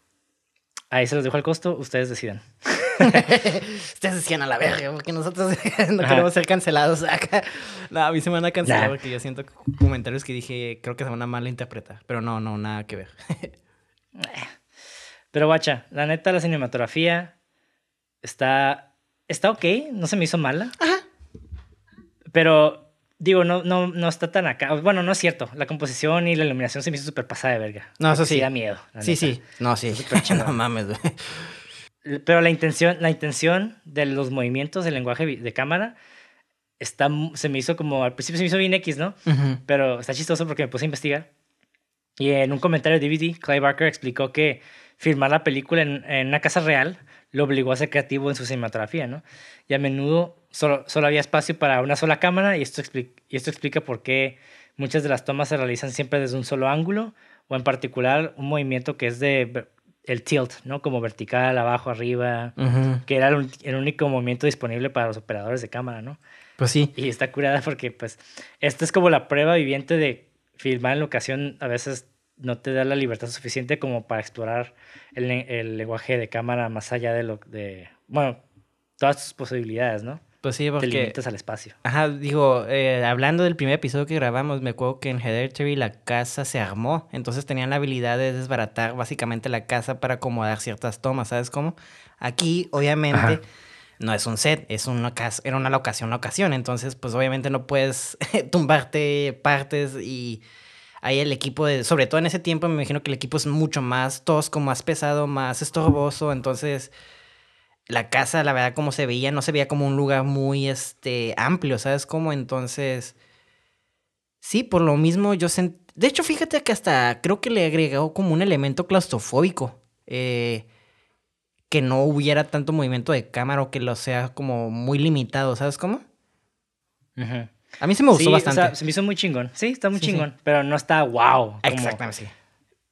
ahí se los dejo al costo, ustedes decidan. (laughs) Ustedes decían a la verga, porque nosotros (laughs) no queremos ser cancelados acá. No, a mí se me van a cancelar porque yo siento comentarios que dije, creo que se van a mala interpretar. Pero no, no, nada que ver. (laughs) Pero guacha, la neta, la cinematografía está, está ok, no se me hizo mala. Ajá. Pero Digo, no, no, no está tan acá. Bueno, no es cierto. La composición y la iluminación se me hizo súper pasada de verga. No, eso sí. da miedo. Sí, sí. No, sí. (laughs) no mames, güey. Pero la intención, la intención de los movimientos del lenguaje de cámara está, se me hizo como, al principio se me hizo bien X, ¿no? Pero está chistoso porque me puse a investigar. Y en un comentario de DVD, Clay Barker explicó que filmar la película en, en, una casa real lo obligó a ser creativo en su cinematografía, ¿no? Y a menudo solo, solo había espacio para una sola cámara y esto, explica, y esto explica por qué muchas de las tomas se realizan siempre desde un solo ángulo o en particular un movimiento que es de el tilt, ¿no? Como vertical, abajo, arriba, que era el, único movimiento disponible para los operadores de cámara, ¿no? Pues sí. Y está curada porque, pues, esta es como la prueba viviente de filmar en locación a veces no te da la libertad suficiente como para explorar el, el lenguaje de cámara más allá de lo de, bueno, todas tus posibilidades, ¿no? Pues sí, porque... Te limitas al espacio. Ajá, digo, eh, hablando del primer episodio que grabamos, me acuerdo que en Hereditary la casa se armó. Entonces tenían la habilidad de desbaratar básicamente la casa para acomodar ciertas tomas, ¿sabes cómo? Aquí, obviamente... no es un set, es una casa, era una locación, ocasión. Entonces, pues obviamente no puedes (laughs) tumbarte partes y ahí el equipo de, sobre todo en ese tiempo, me imagino que el equipo es mucho más tosco, más pesado, más estorboso. Entonces, la casa, la verdad, como se veía, no se veía como un lugar muy este, amplio, ¿sabes cómo? Entonces, sí, por lo mismo yo sentí... De hecho, fíjate que hasta creo que le agregó como un elemento claustrofóbico. Eh, que no hubiera tanto movimiento de cámara o que lo sea como muy limitado, ¿sabes cómo? A mí se me gustó bastante. se me hizo muy chingón. Sí, está muy chingón, pero no está wow. Exactamente, sí.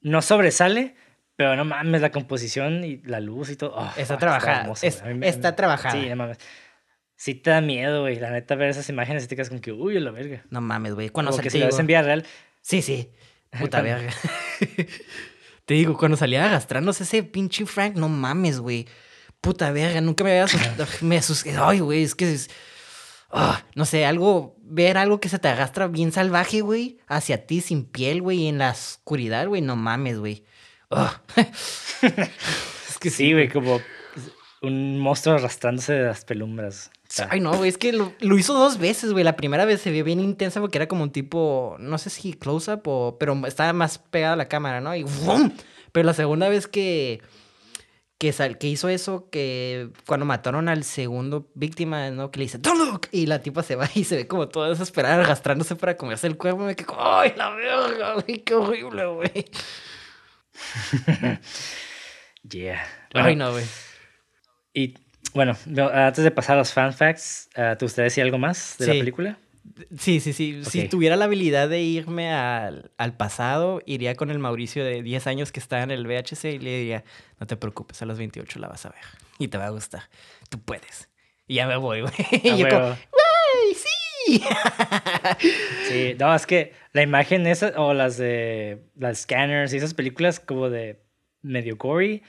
No sobresale, pero no mames, la composición y la luz y todo. Oh, está trabajada. Está, trabajada. Sí, no mames. Sí te da miedo, güey. La neta, ver esas imágenes y te quedas como que, uy, la verga. No mames, güey. Cuando como que si lo ves en vía real. Sí, sí. Puta (laughs) verga. (laughs) te digo, cuando salía arrastrándose ese pinche Frank, no mames, güey. Puta verga, nunca me había asustado. (laughs) me asusté. Ay, güey, es que es... Oh, no sé, algo, ver algo que se te arrastra bien salvaje, güey, hacia ti sin piel, güey, en la oscuridad, güey, no mames, güey. (laughs) es que sí, güey, como un monstruo arrastrándose de las pelumbras. Ay, no, güey, es que lo, hizo dos veces, güey. La primera vez se vio bien intensa porque era como un tipo, no sé si close-up o... Pero estaba más pegada a la cámara, ¿no? Y ¡bum! Pero la segunda vez que... Que, que hizo eso, que cuando mataron al segundo víctima, ¿no? Que le dice, ¡Don't look! Y la tipa se va y se ve como toda desesperada arrastrándose para comerse el cuerpo. Me quedo, ¡ay, la verga, güey! ¡Qué horrible, güey! (laughs) yeah. Ay, no, güey. Y bueno, antes de pasar a los fan facts, ah, ¿te gustaría decir algo más de la película? Sí, sí, sí. Si tuviera la habilidad de irme al, al, pasado, iría con el Mauricio de 10 años que está en el VHC y le diría, no te preocupes, a los 28 la vas a ver y te va a gustar. Tú puedes. Y ya me voy, (laughs) güey. y yo como, ¡güey, sí! (laughs) sí, no, es que la imagen esa, o las de las scanners y esas películas como de medio gory,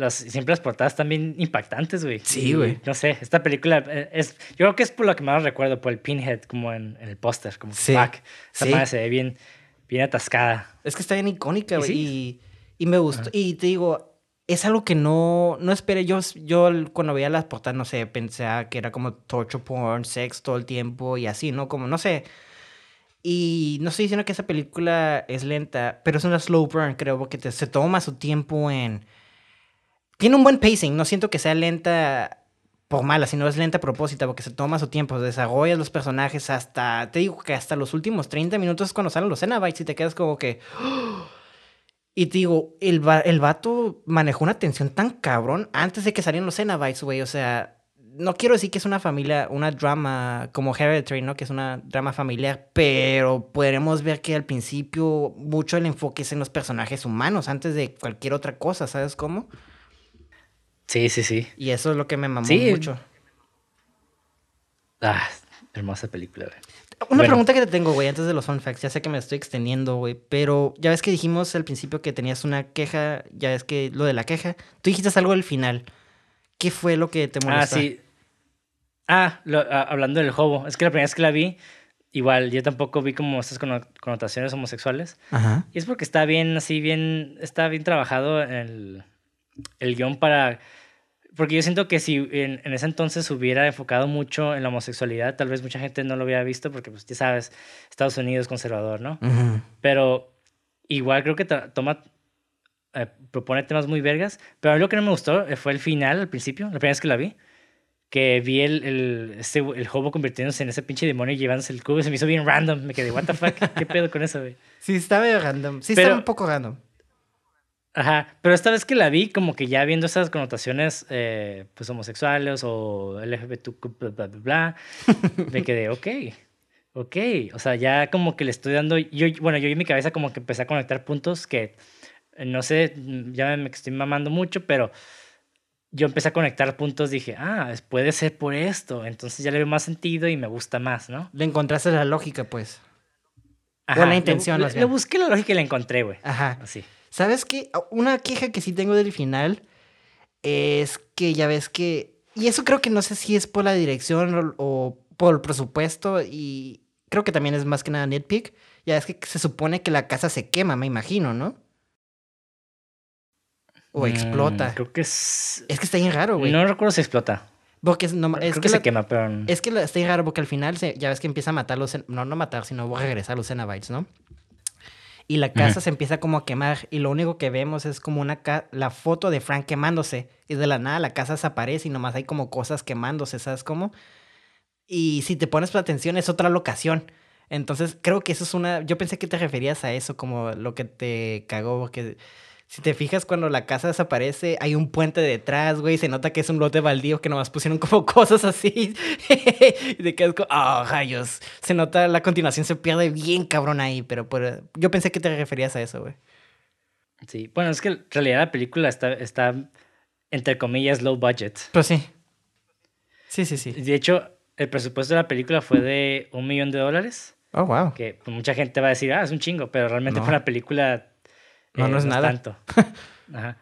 las, siempre las portadas también impactantes, güey. Sí, güey. No sé, esta película eh, es. Yo creo que es por lo que más recuerdo, por el pinhead, como en, el póster, como sí. Fuck. Esa madre se ve bien, bien atascada. Es que está bien icónica, güey. ¿Y, y, me gustó. Y te digo, es algo que no, no esperé. Yo, yo cuando veía las portadas, no sé, pensaba que era como torture porn, sex todo el tiempo y así, ¿no? Como, no sé. Y no estoy diciendo que esa película es lenta, pero es una slow burn, creo, porque se toma su tiempo en tiene un buen pacing, no siento que sea lenta por mala, sino es lenta a propósito, porque se toma su tiempo, desarrolla los personajes hasta, te digo que hasta los últimos 30 minutos es cuando salen los Cenobites y te quedas como que... (gasps) Y te digo, el, el vato manejó una tensión tan cabrón antes de que salieran los Cenobites, güey, o sea... No quiero decir que es una familia, una drama como Hereditary, ¿no? Que es una drama familiar, pero podremos ver que al principio mucho el enfoque es en los personajes humanos antes de cualquier otra cosa, ¿sabes cómo? Sí, sí, sí. Y eso es lo que me mamó mucho. Ah, hermosa película, güey. Una pregunta que te tengo, güey, antes de los fun facts. Ya sé que me estoy extendiendo, güey, pero ya ves que dijimos al principio que tenías una queja, ya ves que lo de la queja. Tú dijiste algo al final. ¿Qué fue lo que te molestó? Ah, sí. Ah, ah, hablando del hobo. Es que la primera vez que la vi, igual yo tampoco vi como estas connotaciones homosexuales. Ajá. Y es porque está bien, así, bien, está bien trabajado el, el guion para porque yo siento que si en, ese entonces hubiera enfocado mucho en la homosexualidad, tal vez mucha gente no lo hubiera visto porque, pues, ya sabes, Estados Unidos conservador, ¿no? Pero igual creo que toma, eh, propone temas muy vergas. Pero a mí lo que no me gustó eh, fue el final al principio, la primera vez que la vi. Que vi el, el, este, el hobo convirtiéndose en ese pinche demonio y llevándose el cubo. Se me hizo bien random. Me quedé, what the fuck, ¿qué pedo con eso, güey? Sí, estaba random. Sí, estaba un poco random. Ajá, pero esta vez que la vi, como que ya viendo esas connotaciones eh, pues homosexuales o LGBT, bla, bla, bla, me (laughs) quedé, ok, ok, o sea, ya como que le estoy dando, yo, bueno, yo en mi cabeza como que empecé a conectar puntos que, eh, no sé, ya me estoy mamando mucho, pero yo empecé a conectar puntos, dije, ah, puede ser por esto, entonces ya le veo más sentido y me gusta más, ¿no? Le encontraste la lógica, pues. Ajá, o la intención. Le, le, busqué la lógica y la encontré, güey. Ajá. Así. ¿Sabes qué? Una queja que sí tengo del final es que ya ves que... Y eso creo que no sé si es por la dirección o, por el presupuesto y creo que también es más que nada nitpick. Ya es que se supone que la casa se quema, me imagino, ¿no? O mm, explota. creo que es... Es que está bien raro, güey. No recuerdo si explota. Porque es, no, es que, se quema, pero... Es que está bien raro porque al final ya ves que empieza a matar los... No, no matar, sino a regresar los Cenobites, ¿no? Y la casa se empieza como a quemar y lo único que vemos es como una la foto de Frank quemándose y de la nada la casa desaparece y nomás hay como cosas quemándose, ¿sabes cómo? Y si te pones atención es otra locación. Entonces creo que eso es una... Yo pensé que te referías a eso como lo que te cagó, porque si te fijas, cuando la casa desaparece, hay un puente detrás, güey. Se nota que es un lote baldío que nomás pusieron como (laughs) cosas así. y te quedas como, oh, rayos. Se nota, la continuación se pierde bien cabrón ahí, pero yo pensé que te referías a eso, güey. Sí, bueno, es que en realidad la película está, está entre comillas, low budget. Pues sí. Sí, sí, sí. De hecho, el presupuesto de la película fue de un millón de dólares. Oh, wow. Que pues, mucha gente va a decir, ah, es un chingo, pero realmente fue una película no, no es nada. Tanto. (laughs) Ajá.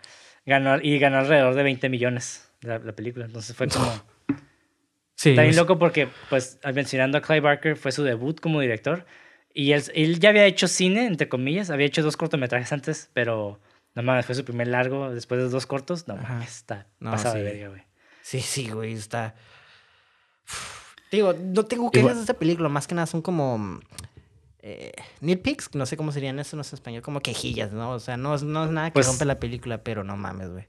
Ganó, y ganó alrededor de 20 millones la, la película. Entonces fue como. (laughs) Sí. Está bien loco porque, pues, mencionando a Clive Barker, fue su debut como director. Y él, él, ya había hecho cine, entre comillas. Había hecho dos cortometrajes antes, pero no mames, fue su primer largo después de dos cortos. No mames, está no, pasado de verga, güey. Sí, sí, güey, está. Digo, no tengo quejas de esta película, más que nada son como eh, nitpicks, no sé cómo serían eso en español, como quejillas, ¿no? O sea, no, no es nada que pues rompe la película, pero no mames, güey.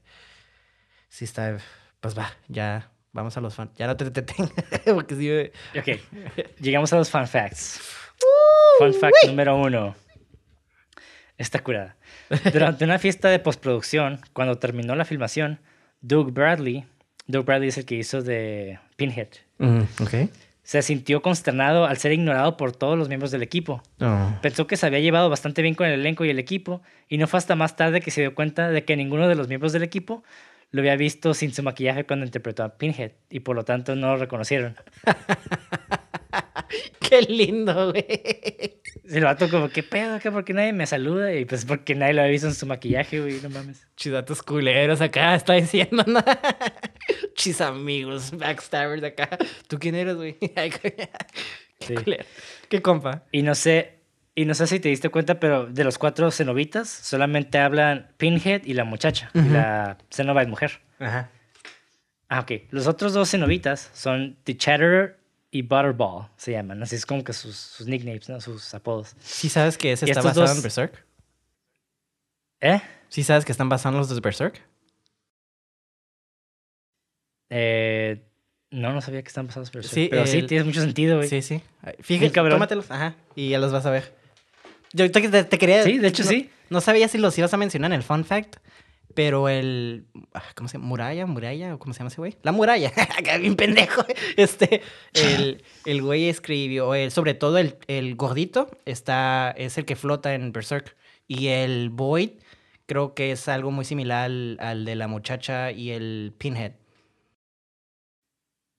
Sí está, pues va, ya vamos a los fan, ya no te detengo, (laughs) porque sí, güey. Ok, llegamos a los fan facts. fun fact número uno. Está curada. Durante una fiesta de postproducción, cuando terminó la filmación, Doug Bradley, Doug Bradley es el que hizo de Pinhead. Mm, ok. Se sintió consternado al ser ignorado por todos los miembros del equipo. Oh. Pensó que se había llevado bastante bien con el elenco y el equipo, y no fue hasta más tarde que se dio cuenta de que ninguno de los miembros del equipo lo había visto sin su maquillaje cuando interpretó a Pinhead, y por lo tanto no lo reconocieron. (laughs) (laughs) Qué lindo, güey. El vato como, ¿qué pedo? ¿Qué? ¿Por qué nadie me saluda? Y pues porque nadie lo había visto en su maquillaje, güey, no mames. Chidatos culeros acá, está diciendo, ¿no? (laughs) Chis amigos, backstabbers acá. ¿Tú quién eres, güey? (laughs) Qué Sí. Qué compa. Y no sé, y no sé si te diste cuenta, pero de los cuatro cenobitas solamente hablan Pinhead y la muchacha, y la cenobite mujer. Ajá. Ah, ok. Los otros dos cenobitas son The Chatterer y Butterball, se llaman. Así es como que sus, sus nicknames, ¿no? Sus apodos. ¿Sí sabes que ese está basado dos- en Berserk? ¿Eh? ¿Sí sabes que están basados en los de Berserk? Eh, no, no sabía que están basados en Sí, Pero sí, tiene mucho sentido, güey. Sí, sí. Fíjate, tómatelos. Ajá. Y ya los vas a ver. Yo te, te quería... Sí, de hecho, no- sí. No sabía si los ibas a mencionar en el fun fact, pero el... ah, ¿Cómo se llama? ¿Muralla? ¿Muralla? ¿O cómo se llama ese güey? La muralla. (laughs) Acá bien pendejo. Este, el, el güey escribió... sobre todo el, el gordito está, es el que flota en Berserk. Y el Void creo que es algo muy similar al, al de la muchacha y el Pinhead.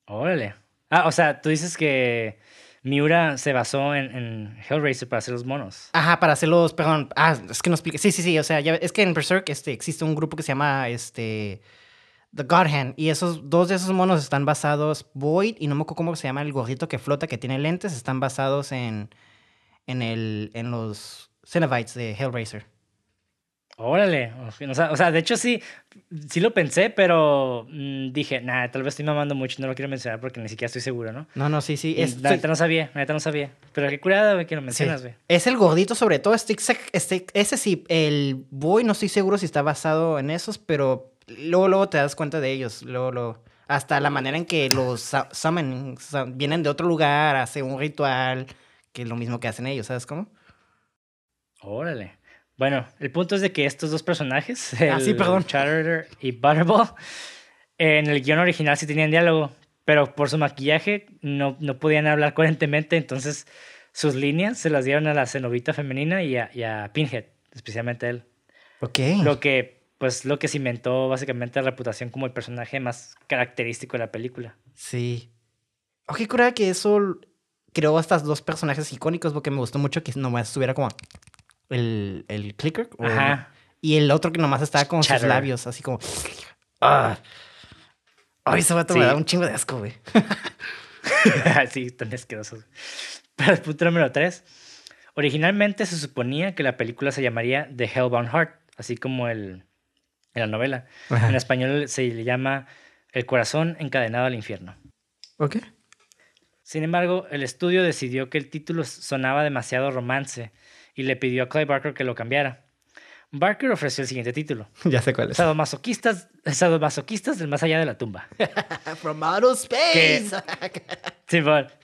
Órale. Ah, o sea, tú dices que Miura se basó en, Hellraiser para hacer los monos. Ajá, para hacerlos, perdón, ah, es que no expliqué. Sí, sí, sí, o sea, es que en Berserk este, existe un grupo que se llama este, The God Hand, y esos dos de esos monos están basados, Void, y no me acuerdo cómo se llama el gordito que flota, que tiene lentes, están basados en, en, el, en los Cenobites de Hellraiser. Órale. O sea, o sea, de hecho sí, sí lo pensé, pero mm, dije, nah, tal vez estoy mamando mucho no lo quiero mencionar porque ni siquiera estoy seguro, ¿no? No, no, sí, sí. Es, la neta no sabía, la neta no sabía. Pero qué curada, güey, que lo mencionas, güey. es el gordito sobre todo, este, este, ese sí, el Void no estoy seguro si está basado en esos, pero luego, luego te das cuenta de ellos, luego, luego. Hasta la manera en que los su- summon, su- vienen de otro lugar, hace un ritual, que es lo mismo que hacen ellos, ¿sabes cómo? Órale. Bueno, el punto es de que estos dos personajes, Ah, sí, el perdón. Chatterer y Butterball, en el guion original sí tenían diálogo, pero por su maquillaje no, no podían hablar coherentemente, entonces sus líneas se las dieron a la cenovita femenina y a, y a Pinhead, especialmente a él. Ok. Lo que, pues, lo que cimentó básicamente la reputación como el personaje más característico de la película. Sí. Ok, cura que eso creó a estos dos personajes icónicos porque me gustó mucho que nomás estuviera como el, el clicker. o- Ajá. Y el otro que nomás estaba con sus labios, así como. ¡Ah! Ay, ese vato me Sí. da un chingo de asco, güey. (laughs) sí, tan asquerosos. Para el punto número 3. Originalmente se suponía que la película se llamaría The Hellbound Heart, así como el, en la novela. En español se le llama El corazón encadenado al infierno. Ok. Sin embargo, el estudio decidió que el título sonaba demasiado romance y le pidió a Clive Barker que lo cambiara. Barker ofreció el siguiente título: (laughs) Ya sé cuál es. Sadomasoquistas, sadomasoquistas del más allá de la tumba. (laughs) From outer space.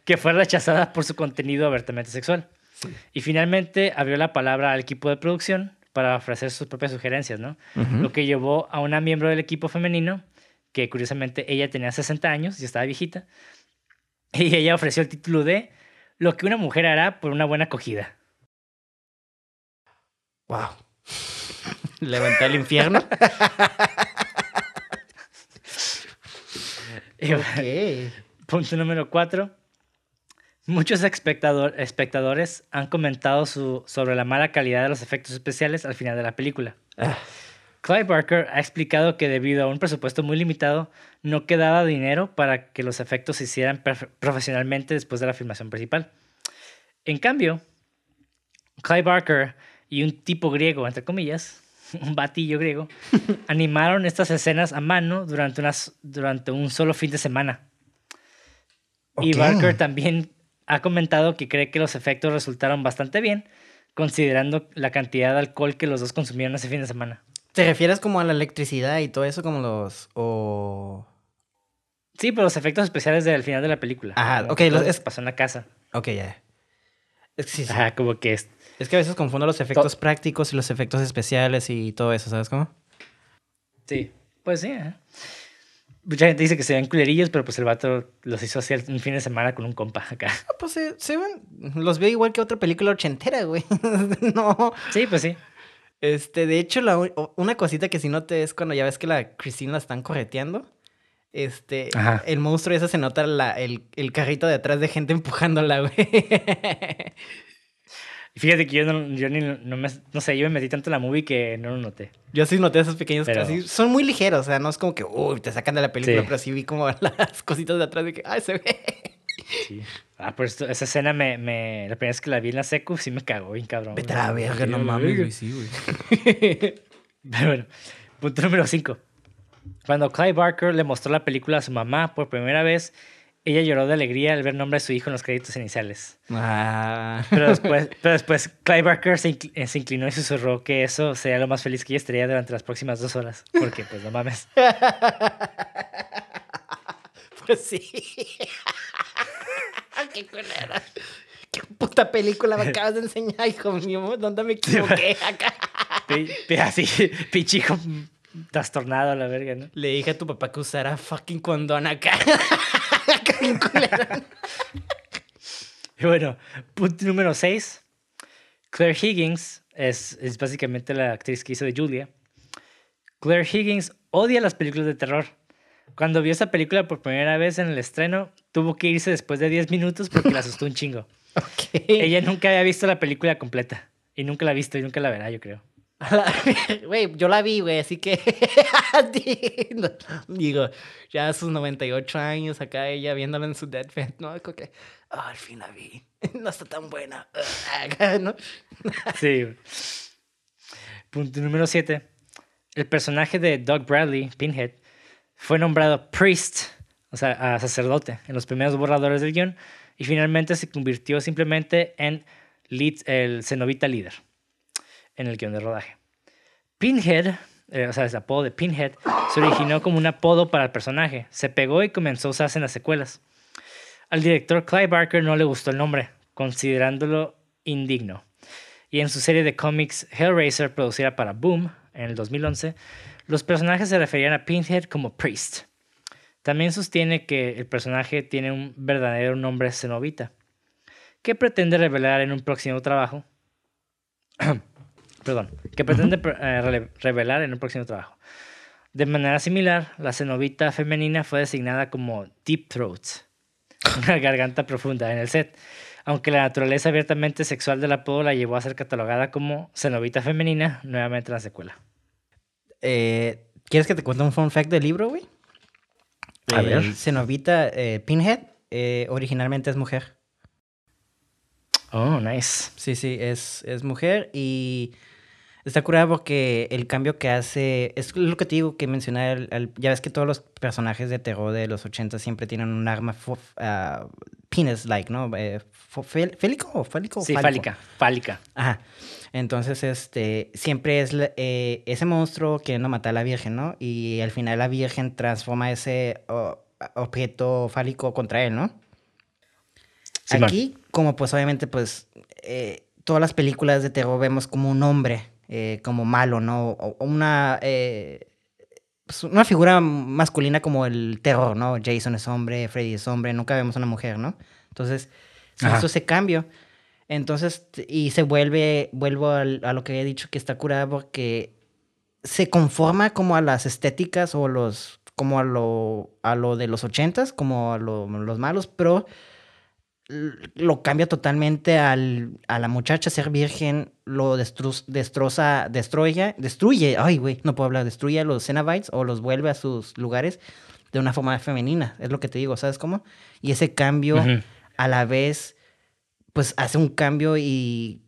Que fue rechazada por su contenido abiertamente sexual. Y finalmente abrió la palabra al equipo de producción para ofrecer sus propias sugerencias, ¿no? Lo que llevó a una miembro del equipo femenino, que curiosamente ella tenía 60 años y estaba viejita, (laughs) y ella ofreció el título de Lo que una mujer hará por una buena acogida. Wow. Levanté el infierno. Punto número 4. Muchos espectador- espectadores han comentado su- sobre la mala calidad de los efectos especiales al final de la película. Ah, Clive Barker ha explicado que debido a un presupuesto muy limitado, no quedaba dinero para que los efectos se hicieran profesionalmente después de la filmación principal. En cambio, Clive Barker y un tipo griego, entre comillas, (laughs) un batillo griego, (laughs) animaron estas escenas a mano durante, unas, durante un solo fin de semana. Y. Barker también ha comentado que cree que los efectos resultaron bastante bien, considerando la cantidad de alcohol que los dos consumieron ese fin de semana. ¿Te refieres como a la electricidad y todo eso como los... o... Sí, pero los efectos especiales del final de la película. Ajá, ok, es- pasó en la casa. Ok, ya. Es que sí, sí. Ajá, como que es. Es que a veces confundo los efectos prácticos y los efectos especiales y todo eso, ¿sabes cómo? Sí, pues sí. ajá. Mucha gente dice que se ven culerillos, pero pues el vato los hizo así un fin de semana con un compa acá. Ah, pues se, se ven, los veo igual que otra película ochentera, güey. (laughs) no. Sí, pues sí. Este, de hecho, la, una cosita que sí noté es cuando ya ves que la Christine la están correteando. Este, Ajá. el monstruo ese se nota la, el, el carrito de atrás de gente (laughs) empujándola, güey. Fíjate que yo no, yo ni, no, me, no sé, yo me metí tanto en la movie que no lo noté. Yo sí noté esos pequeños Pero- así. Son muy ligeros, o sea, no es como que, uy, te sacan de la película, Sí. pero sí vi como (laughs) las cositas de atrás de que, ay, se ve. Sí. Ah, por esto, esa escena me, me. La primera vez que la vi en la secu sí me cagó bien cabrón. Vete a la verga, no mames, güey, sí, güey. (laughs) Pero bueno, punto número 5. Cuando Clive Barker le mostró la película a su mamá por primera vez, ella lloró de alegría al ver el nombre de su hijo en los créditos iniciales. Ah. Pero después, (laughs) pero después Clive Barker se, incl- eh, se inclinó y susurró que eso sería lo más feliz que ella estaría durante las próximas dos horas. Porque, pues, no mames. (laughs) Pues sí. (laughs) Qué culera. Qué puta película me acabas de enseñar, hijo mío. ¿Dónde me equivoqué acá? Así, pinche hijo trastornado a la verga, ¿no? Le dije a tu papá que usara fucking condón acá. (laughs) Y bueno, punto número 6. Claire Higgins es, es básicamente la actriz que hizo de Julia. Claire Higgins odia las películas de terror. Cuando vio esa película por primera vez en el estreno, tuvo que irse después de 10 minutos porque la asustó un chingo. (laughs) Ok. Ella nunca había visto la película completa. Y nunca la ha visto y nunca la verá, yo creo. (laughs) Güey, yo la vi, güey, así que. (laughs) Digo, ya a sus 98 años, acá ella viéndola en su deathbed, ¿no? Como que, "Ah, al fin la vi. (laughs) No está tan buena. ¿no? Sí. Punto número 7. El personaje de Doug Bradley, Pinhead, fue nombrado priest, o sea, a sacerdote, en los primeros borradores del guion y finalmente se convirtió simplemente en el cenobita líder en el guion de rodaje. Pinhead, eh, o sea, el apodo de Pinhead, se originó como un apodo para el personaje. Se pegó y comenzó a usarse en las secuelas. Al director Clive Barker no le gustó el nombre, considerándolo indigno. Y en su serie de cómics Hellraiser, producida para Boom en el 2011, los personajes se referían a Pinhead como Priest. También sostiene que el personaje tiene un verdadero nombre cenobita, que pretende revelar en un próximo trabajo. (clears throat) Perdón, que pretende eh, revelar en un próximo trabajo. De manera similar, la cenobita femenina fue designada como Deep Throat, (laughs) una garganta profunda en el set, aunque la naturaleza abiertamente sexual del apodo la llevó a ser catalogada como cenobita femenina nuevamente en la secuela. Eh, ¿Quieres que te cuente un fun fact del libro, güey? A ver. Cenobita eh, Pinhead eh, originalmente es mujer. Oh, nice. Sí, sí, es, es mujer y está curada porque el cambio que hace, es lo que te digo que mencioné, al- al- ya ves que todos los personajes de terror de los 80 siempre tienen un arma ah, penis-like, ¿no? Eh, ¿Félico o fálico? Sí, fálica, fálica. Ajá. Entonces, este, siempre es eh, ese monstruo queriendo matar a la Virgen, ¿no? Y al final la Virgen transforma ese oh, objeto fálico contra él, ¿no? Simón. Aquí, como pues obviamente, pues, eh, todas las películas de terror vemos como un hombre, eh, como malo, ¿no? O, una, eh, pues, una figura masculina como el terror, ¿no? Jason es hombre, Freddy es hombre, nunca vemos una mujer, ¿no? Entonces, se Ajá. hizo ese cambio. Entonces, y se vuelve, vuelvo a lo que había dicho que está curada porque se conforma como a las estéticas o los, como a lo, a lo de los ochentas, como a lo- los malos, pero lo cambia totalmente al, a la muchacha ser virgen, lo destru- destroza, destruye, destruye, ay güey, no puedo hablar, destruye a los Cenobites o los vuelve a sus lugares de una forma femenina, es lo que te digo, ¿sabes cómo? Y ese cambio a la vez, pues hace un cambio y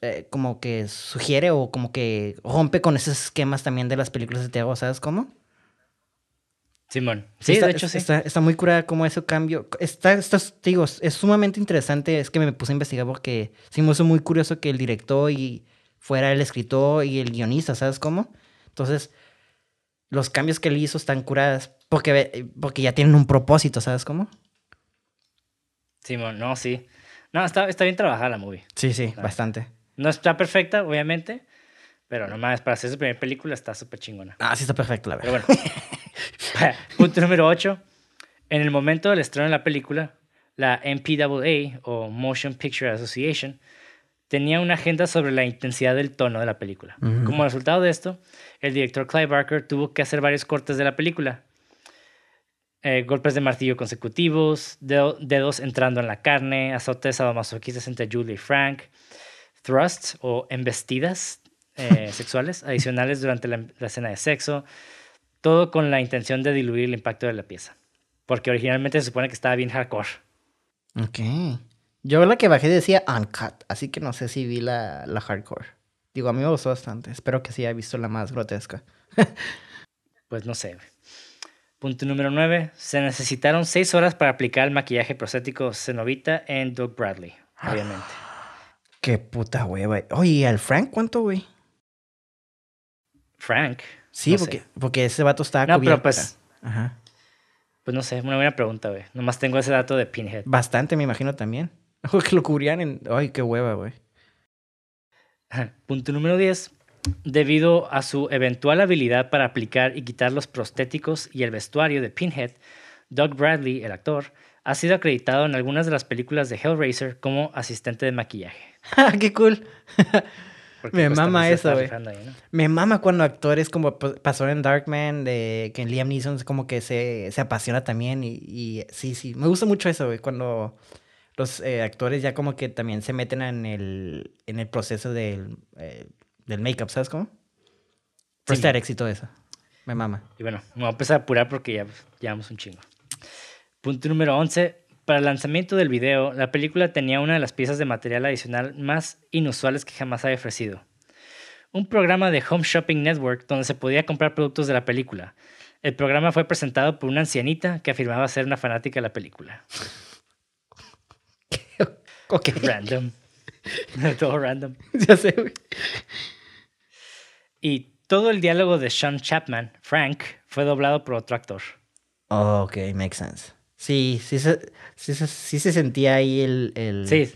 eh, como que sugiere o como que rompe con esos esquemas también de las películas de terror, ¿sabes cómo? Simón. Sí, está, de hecho sí. Está, está muy curada como ese cambio. Está, está, digo, es sumamente interesante. Es que me puse a investigar porque sí me hizo muy curioso que el director y fuera el escritor y el guionista, ¿sabes cómo? Entonces, los cambios que él hizo están curadas porque, porque ya tienen un propósito, ¿sabes cómo? Simón, no, sí. No, está, está bien trabajada la movie. Sí, sí, bastante. No está perfecta, obviamente, pero nomás para hacer su primera película está súper chingona. Ah, sí está perfecto, la Pero verdad. bueno. (laughs) Punto número 8. En el momento del estreno de la película, la MPAA o Motion Picture Association tenía una agenda sobre la intensidad del tono de la película. Como resultado de esto, el director Clive Barker tuvo que hacer varios cortes de la película. Eh, golpes de martillo consecutivos, dedos entrando en la carne, azotes sadomasoquistas entre Julie y Frank, thrusts o embestidas eh, sexuales adicionales durante la, escena de sexo, todo con la intención de diluir el impacto de la pieza. Porque originalmente se supone que estaba bien hardcore. Ok. Yo la que bajé decía uncut, así que no sé si vi la, la hardcore. Digo, a mí me gustó bastante. Espero que sí haya visto la más grotesca. (laughs) pues no sé. Punto número 9. Se necesitaron 6 horas para aplicar el maquillaje prostético cenovita en Doug Bradley, obviamente. (gasps) Qué puta hueva. Oye, ¿al Frank cuánto, güey? Frank. Sí, porque, porque ese vato estaba No, pero pues. Ajá. Pues no sé, una buena pregunta, güey. Nomás tengo ese dato de Pinhead. Bastante, me imagino también. (laughs) que lo cubrían en. Ay, qué hueva, güey. Punto número 10. Debido a su eventual habilidad para aplicar y quitar los prostéticos y el vestuario de Pinhead, Doug Bradley, el actor, ha sido acreditado en algunas de las películas de Hellraiser como asistente de maquillaje. (laughs) ¡Qué cool! (laughs) me pues, mama eso, güey. Me mama cuando actores como pasó en Darkman, de que Liam Neeson como que se, se apasiona también y, sí, sí, me gusta mucho eso, güey, cuando los eh, actores ya como que también se meten en el, en el proceso del, eh, del make-up, ¿sabes cómo? Sí. Estar éxito eso. Me mama. Y bueno, me voy a empezar a apurar porque ya llevamos un chingo. Punto número 11. Para el lanzamiento del video, la película tenía una de las piezas de material adicional más inusuales que jamás haya ofrecido. Un programa de Home Shopping Network donde se podía comprar productos de la película. El programa fue presentado por una ancianita que afirmaba ser una fanática de la película. (laughs) ok. Random. (laughs) todo random. (laughs) Ya sé, güey. Y todo el diálogo de Sean Chapman, Frank, fue doblado por otro actor. Oh, ok, makes sense. Sí, sí se, sí, sí se sentía ahí el... el... Sí,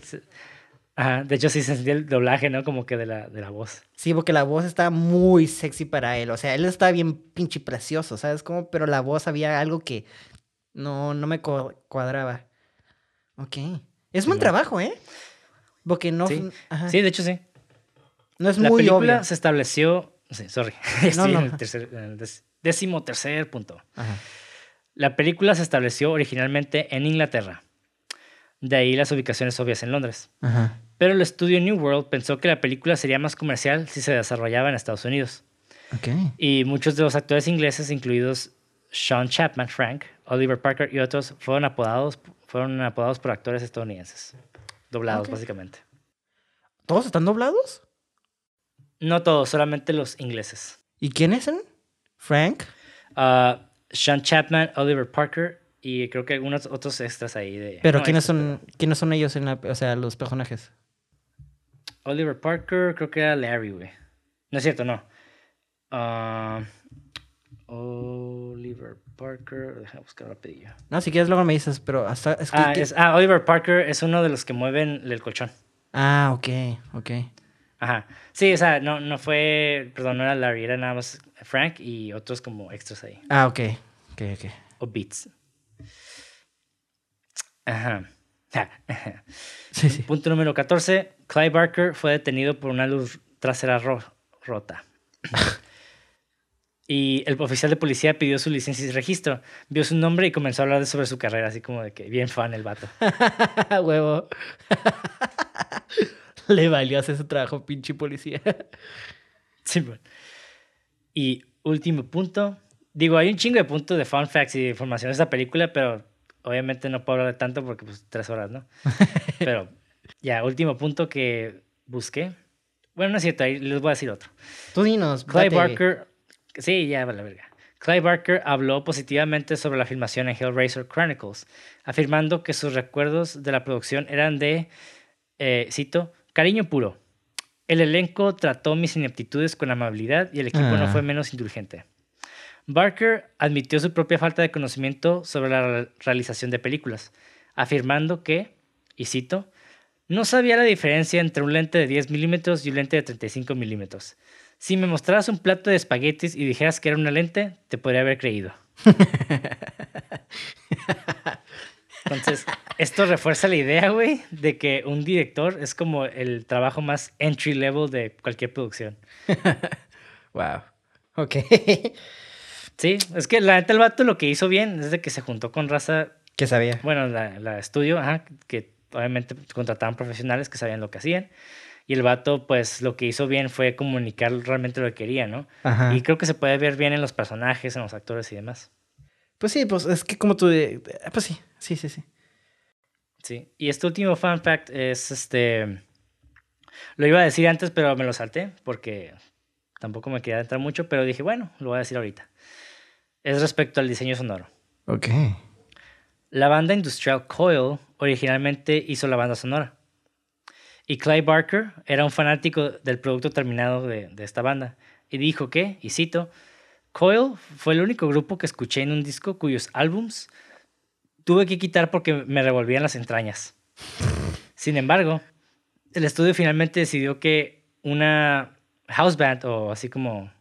Ajá, de hecho sí se sentía el doblaje, ¿no? Como que de la, de la voz. Sí, porque la voz estaba muy sexy para él. O sea, él estaba bien pinche precioso, ¿sabes cómo? Pero la voz había algo que no, no me cuadraba. Ok. Es buen trabajo, ¿eh? Porque no... Sí, sí de hecho sí. No es la muy película se estableció... Sí, sorry. (laughs) Estoy en el, tercer, en el décimo tercer punto. Ajá. La película se estableció originalmente en Inglaterra. De ahí las ubicaciones obvias en Londres. Pero el estudio New World pensó que la película sería más comercial si se desarrollaba en Estados Unidos. Y muchos de los actores ingleses, incluidos Sean Chapman, Frank, Oliver Parker y otros, fueron apodados, fueron apodados por actores estadounidenses. Doblados, básicamente. ¿Todos están doblados? No todos, solamente los ingleses. ¿Y quiénes son? ¿Frank? Uh, sean Chapman, Oliver Parker y creo que algunos otros extras ahí. De, Pero ¿quiénes, son, ¿quiénes son ellos en la, o sea, los personajes? Oliver Parker, creo que era Larry, güey. No es cierto, no. Ah, Oliver Parker, déjame buscar rapidillo. No, si quieres luego me dices, pero hasta... ah, ah, Oliver Parker es uno de los que mueven el colchón. Ah, ok, ok. Ajá. Sí, o sea, no, no fue, perdón, no era Larry, era nada más Frank y otros como extras ahí. Ah, ok. Ok, ok. O beats. Ajá. (laughs) Sí, sí. Punto número 14. Clive Barker fue detenido por una luz trasera rota. (laughs) y el oficial de policía pidió su licencia y registro. Vio su nombre y comenzó a hablar sobre su carrera, así como de que bien fan el vato. (laughs) Huevo. (laughs) Le valió hacer su trabajo, pinche policía. (laughs) sí, bueno. Y último punto. Digo, hay un chingo de puntos de fun facts y de información de esta película, pero obviamente no puedo hablar de tanto porque pues tres horas, ¿no? (laughs) pero ya, último punto que busqué. Bueno, no es cierto, ahí les voy a decir otro. Tú dinos. Clive Barker. Sí, ya, la verga. Clive Barker habló positivamente sobre la filmación en Hellraiser Chronicles, afirmando que sus recuerdos de la producción eran de, eh, cito, cariño puro. El elenco trató mis ineptitudes con amabilidad y el equipo no fue ah. menos indulgente. Barker admitió su propia falta de conocimiento sobre la realización de películas, afirmando que, y cito, no sabía la diferencia entre un lente de 10 milímetros y un lente de 35 milímetros. Si me mostraras un plato de espaguetis y dijeras que era una lente, te podría haber creído. (laughs) Entonces, esto refuerza la idea, güey, de que un director es como el trabajo más entry level de cualquier producción. (laughs) wow. Ok. Sí, es que la neta el vato lo que hizo bien es de que se juntó con raza. ¿Qué sabía? Bueno, la, la estudio, ajá, que obviamente contrataban profesionales que sabían lo que hacían. Y el vato, pues, lo que hizo bien fue comunicar realmente lo que quería, ¿no? Ajá. Y creo que se puede ver bien en los personajes, en los actores y demás. Pues sí, pues es que como tú... de- Pues sí, sí, sí, sí. Sí. Y este último fun fact es este. Lo iba a decir antes, pero me lo salté porque tampoco me quería entrar mucho, pero dije, bueno, lo voy a decir ahorita. Es respecto al diseño sonoro. Ok. La banda industrial Coil originalmente hizo la banda sonora. Y Clay Barker era un fanático del producto terminado de, de esta banda. Y dijo que, y cito, Coil fue el único grupo que escuché en un disco cuyos álbums tuve que quitar porque me revolvían las entrañas. Sin embargo, el estudio finalmente decidió que una house band, o así como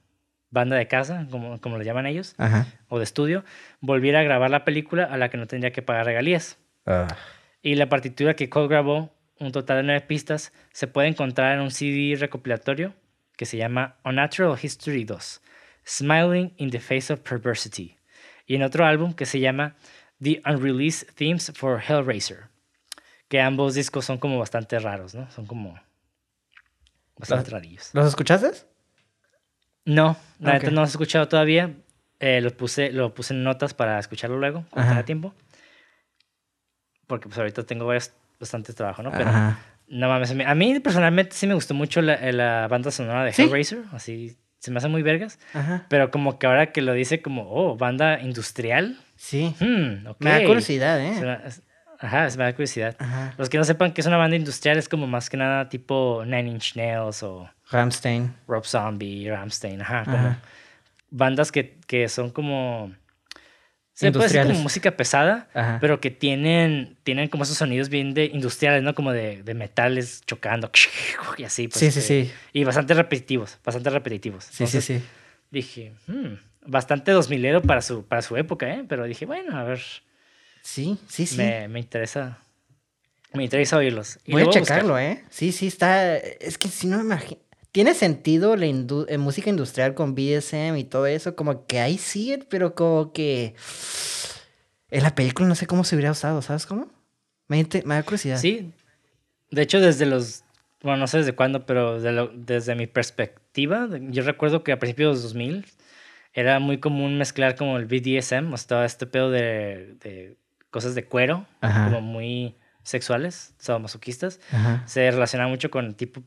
banda de casa, como, como lo llaman ellos, Ajá. o de estudio, volviera a grabar la película a la que no tendría que pagar regalías. Ah. Y la partitura que Cole grabó, un total de nueve pistas, se puede encontrar en un CD recopilatorio que se llama Unnatural History 2, Smiling in the Face of Perversity, y en otro álbum que se llama The Unreleased Themes for Hellraiser, que ambos discos son como bastante raros, ¿no? Son como bastante rarillos. ¿Los escuchaste? No, la neta Ok. no lo he escuchado todavía. Eh, lo, puse, lo puse en notas para escucharlo luego, cuando tenga tiempo. Porque pues ahorita tengo varios, bastante trabajo, ¿no? Pero Ajá. no mames, a mí, a mí personalmente sí me gustó mucho la, eh, la banda sonora de ¿Sí? Hellraiser. Así, se me hace muy vergas. Ajá. Pero como que ahora que lo dice como, oh, banda industrial. Sí. Hmm. Me da curiosidad, ¿eh? me- es- Ajá, se me da curiosidad. Ajá. Los que no sepan que es una banda industrial es como más que nada tipo Nine Inch Nails o Ramstein. Rob Zombie, Ramstein, ajá, como bandas que, que son como se puede decir como música pesada, Ajá. pero que tienen, tienen como esos sonidos bien de industriales, ¿no? Como de, de metales chocando y así. Pues, Sí, sí, eh, sí. Y bastante repetitivos, bastante repetitivos. Sí, sí, sí. Dije, hmm, bastante 2000ero para su, para su época, ¿eh? Pero dije, bueno, a ver, Sí, sí, sí. Me, me interesa, me interesa oírlos. Y Voy a buscar. checarlo, ¿eh? Sí, sí, está. Es que si no me imagino. Tiene sentido la indu- eh, música industrial con BSM y todo eso, como que ahí sí, pero como que. En la película no sé cómo se hubiera usado, ¿sabes cómo? Me, me da curiosidad. Sí. De hecho, desde los. Bueno, no sé desde cuándo, pero de lo- desde mi perspectiva, yo recuerdo que a principios de los 2000 era muy común mezclar como el BDSM, o sea, todo este pedo de, de cosas de cuero, Ajá. como muy sexuales, sadomasoquistas. Ajá. Se relaciona mucho con tipo,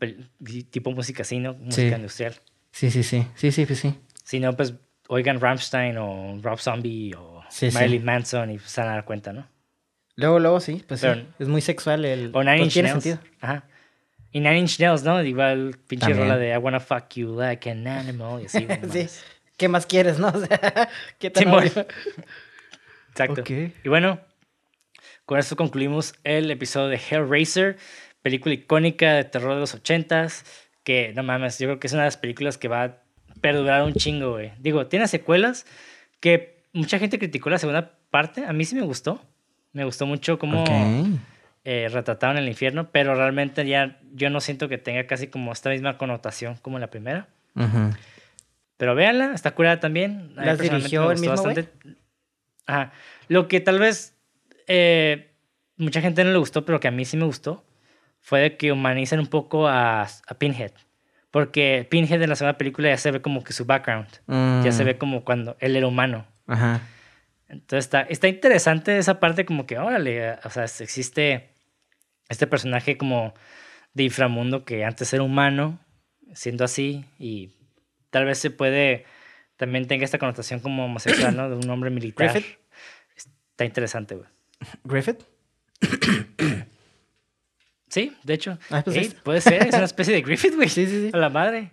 tipo música así, ¿no? Música Sí. industrial. Sí, sí, sí. Sí, sí, pues sí. Si no, pues oigan Rammstein o Rob Zombie o Sí, sí. Marilyn Manson y se van a dar cuenta, ¿no? Luego, luego sí, pues Pero- sí. Es muy sexual el. O Nine pues Inch tiene Nails. sentido. Ajá. Y Nine Inch Nails, ¿no? Igual pinche También. rola de I wanna fuck you like an animal y así. (laughs) Sí. ¿Qué más quieres, no? (laughs) O sea, ¿qué tan Simón. obvio? Exacto. Ok. Y bueno, con esto concluimos el episodio de Hellraiser, película icónica de terror de los ochentas, que no mames, yo creo que es una de las películas que va a perdurar un chingo, güey. Digo, tiene secuelas que mucha gente criticó la segunda parte, a mí sí me gustó. Me gustó mucho cómo Ok. eh, retrataron el infierno, pero realmente ya yo no siento que tenga casi como esta misma connotación como la primera. Ujú. Pero véanla, está curada también. A ¿Las dirigió el mismo güey? Ajá. Lo que tal vez eh, mucha gente no le gustó, pero que a mí sí me gustó, fue de que humanicen un poco a, a Pinhead. Porque Pinhead en la segunda película ya se ve como que su background. Ya se Mm, ve como cuando él era humano. Ajá. Entonces está, está interesante esa parte como que, órale, o sea, existe este personaje como de inframundo que antes era humano, siendo así, y tal vez se puede, también tenga esta connotación como homosexual, ¿no? De un hombre militar. Griffith. Está interesante, güey. ¿Griffith? Sí, de hecho. Ah, pues Ey, es- puede ser, es una (laughs) especie de Griffith, güey. Sí, sí, sí. A la madre.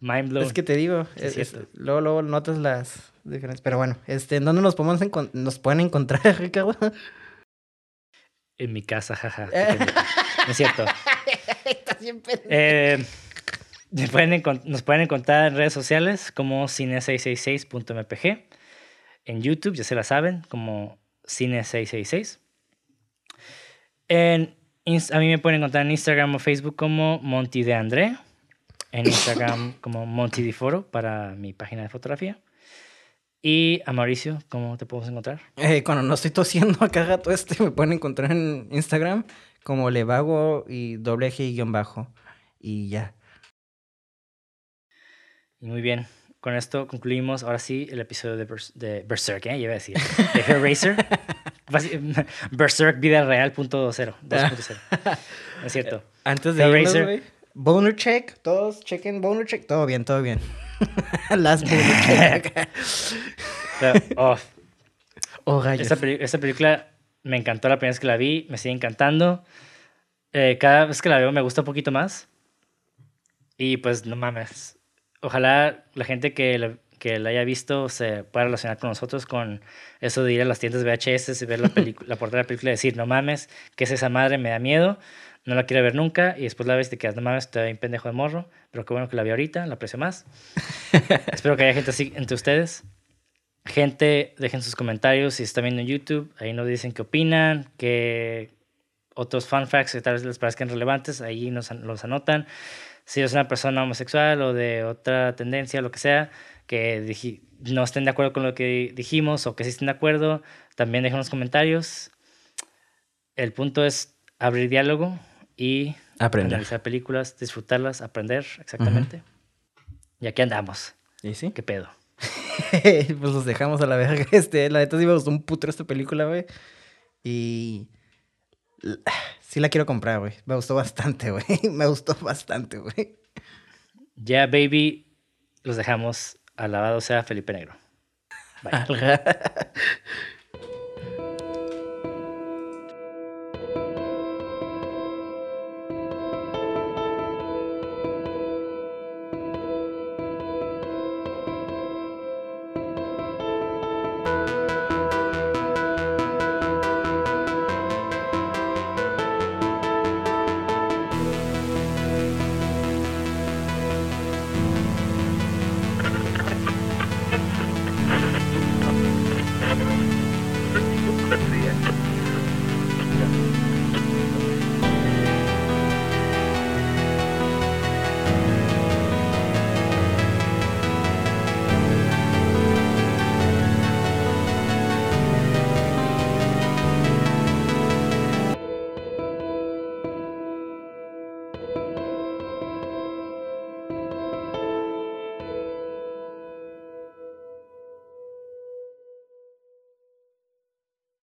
Mind blown. Es que te digo, Sí, es- es- luego, luego notas las diferencias. Pero bueno, este, ¿en dónde nos podemos encon- nos pueden encontrar, (laughs) Ricardo? En mi casa, jaja. No (laughs) es cierto. Está siempre. Eh, me pueden nos pueden encontrar en redes sociales como cine666.mpg. en YouTube, ya se la saben, como Cine666. En, a mí me pueden encontrar en Instagram o Facebook como Monty de André. En Instagram (laughs) como Monty de Foro para mi página de fotografía. Y a Mauricio, ¿cómo te podemos encontrar? Eh, cuando no estoy tosiendo a cada rato este, me pueden encontrar en Instagram como Levago y doble G guion bajo. Y ya. Muy bien. Con esto concluimos ahora sí el episodio de, de Berserk, ¿eh? Ya iba a decir. De Hellraiser. (laughs) (laughs) Berserk Vida Real punto cero, 2.0. es cierto. Antes de Hellraiser. Boner check. Todos chequen boner check. Todo bien, todo bien. (laughs) Last boner check. oh, oh esta, esta, película me encantó la primera vez que la vi. Me sigue encantando. Eh, cada vez que la veo me gusta un poquito más. Y pues no mames ojalá la gente que la, que la haya visto se pueda relacionar con nosotros con eso de ir a las tiendas VHS y ver la, (laughs) la portada de la película y decir, no mames, ¿qué es esa madre? Me da miedo, no la quiero ver nunca. Y después la ves y te quedas, no mames, estoy un pendejo de morro, pero qué bueno que la vi ahorita, la aprecio más. (laughs) Espero que haya gente así entre ustedes. Gente, dejen sus comentarios si están viendo en YouTube. Ahí nos dicen qué opinan, qué otros fun facts que tal vez les parezcan relevantes. Ahí nos los anotan si es una persona homosexual o de otra tendencia, lo que sea, que no estén de acuerdo con lo que dijimos o que sí estén de acuerdo, también dejen los comentarios. El punto es abrir diálogo y aprender. Analizar películas, disfrutarlas, aprender, exactamente. Y aquí andamos. ¿Y sí? ¿Qué pedo? (laughs) pues los dejamos a la verga. Este, la neta sí me gustó un putro esta película, güey. Y Sí la quiero comprar, güey. Me gustó bastante, (laughs) güey. Me gustó bastante, güey. Ya, baby, los dejamos. Alabado sea Felipe Negro. Bye. (laughs)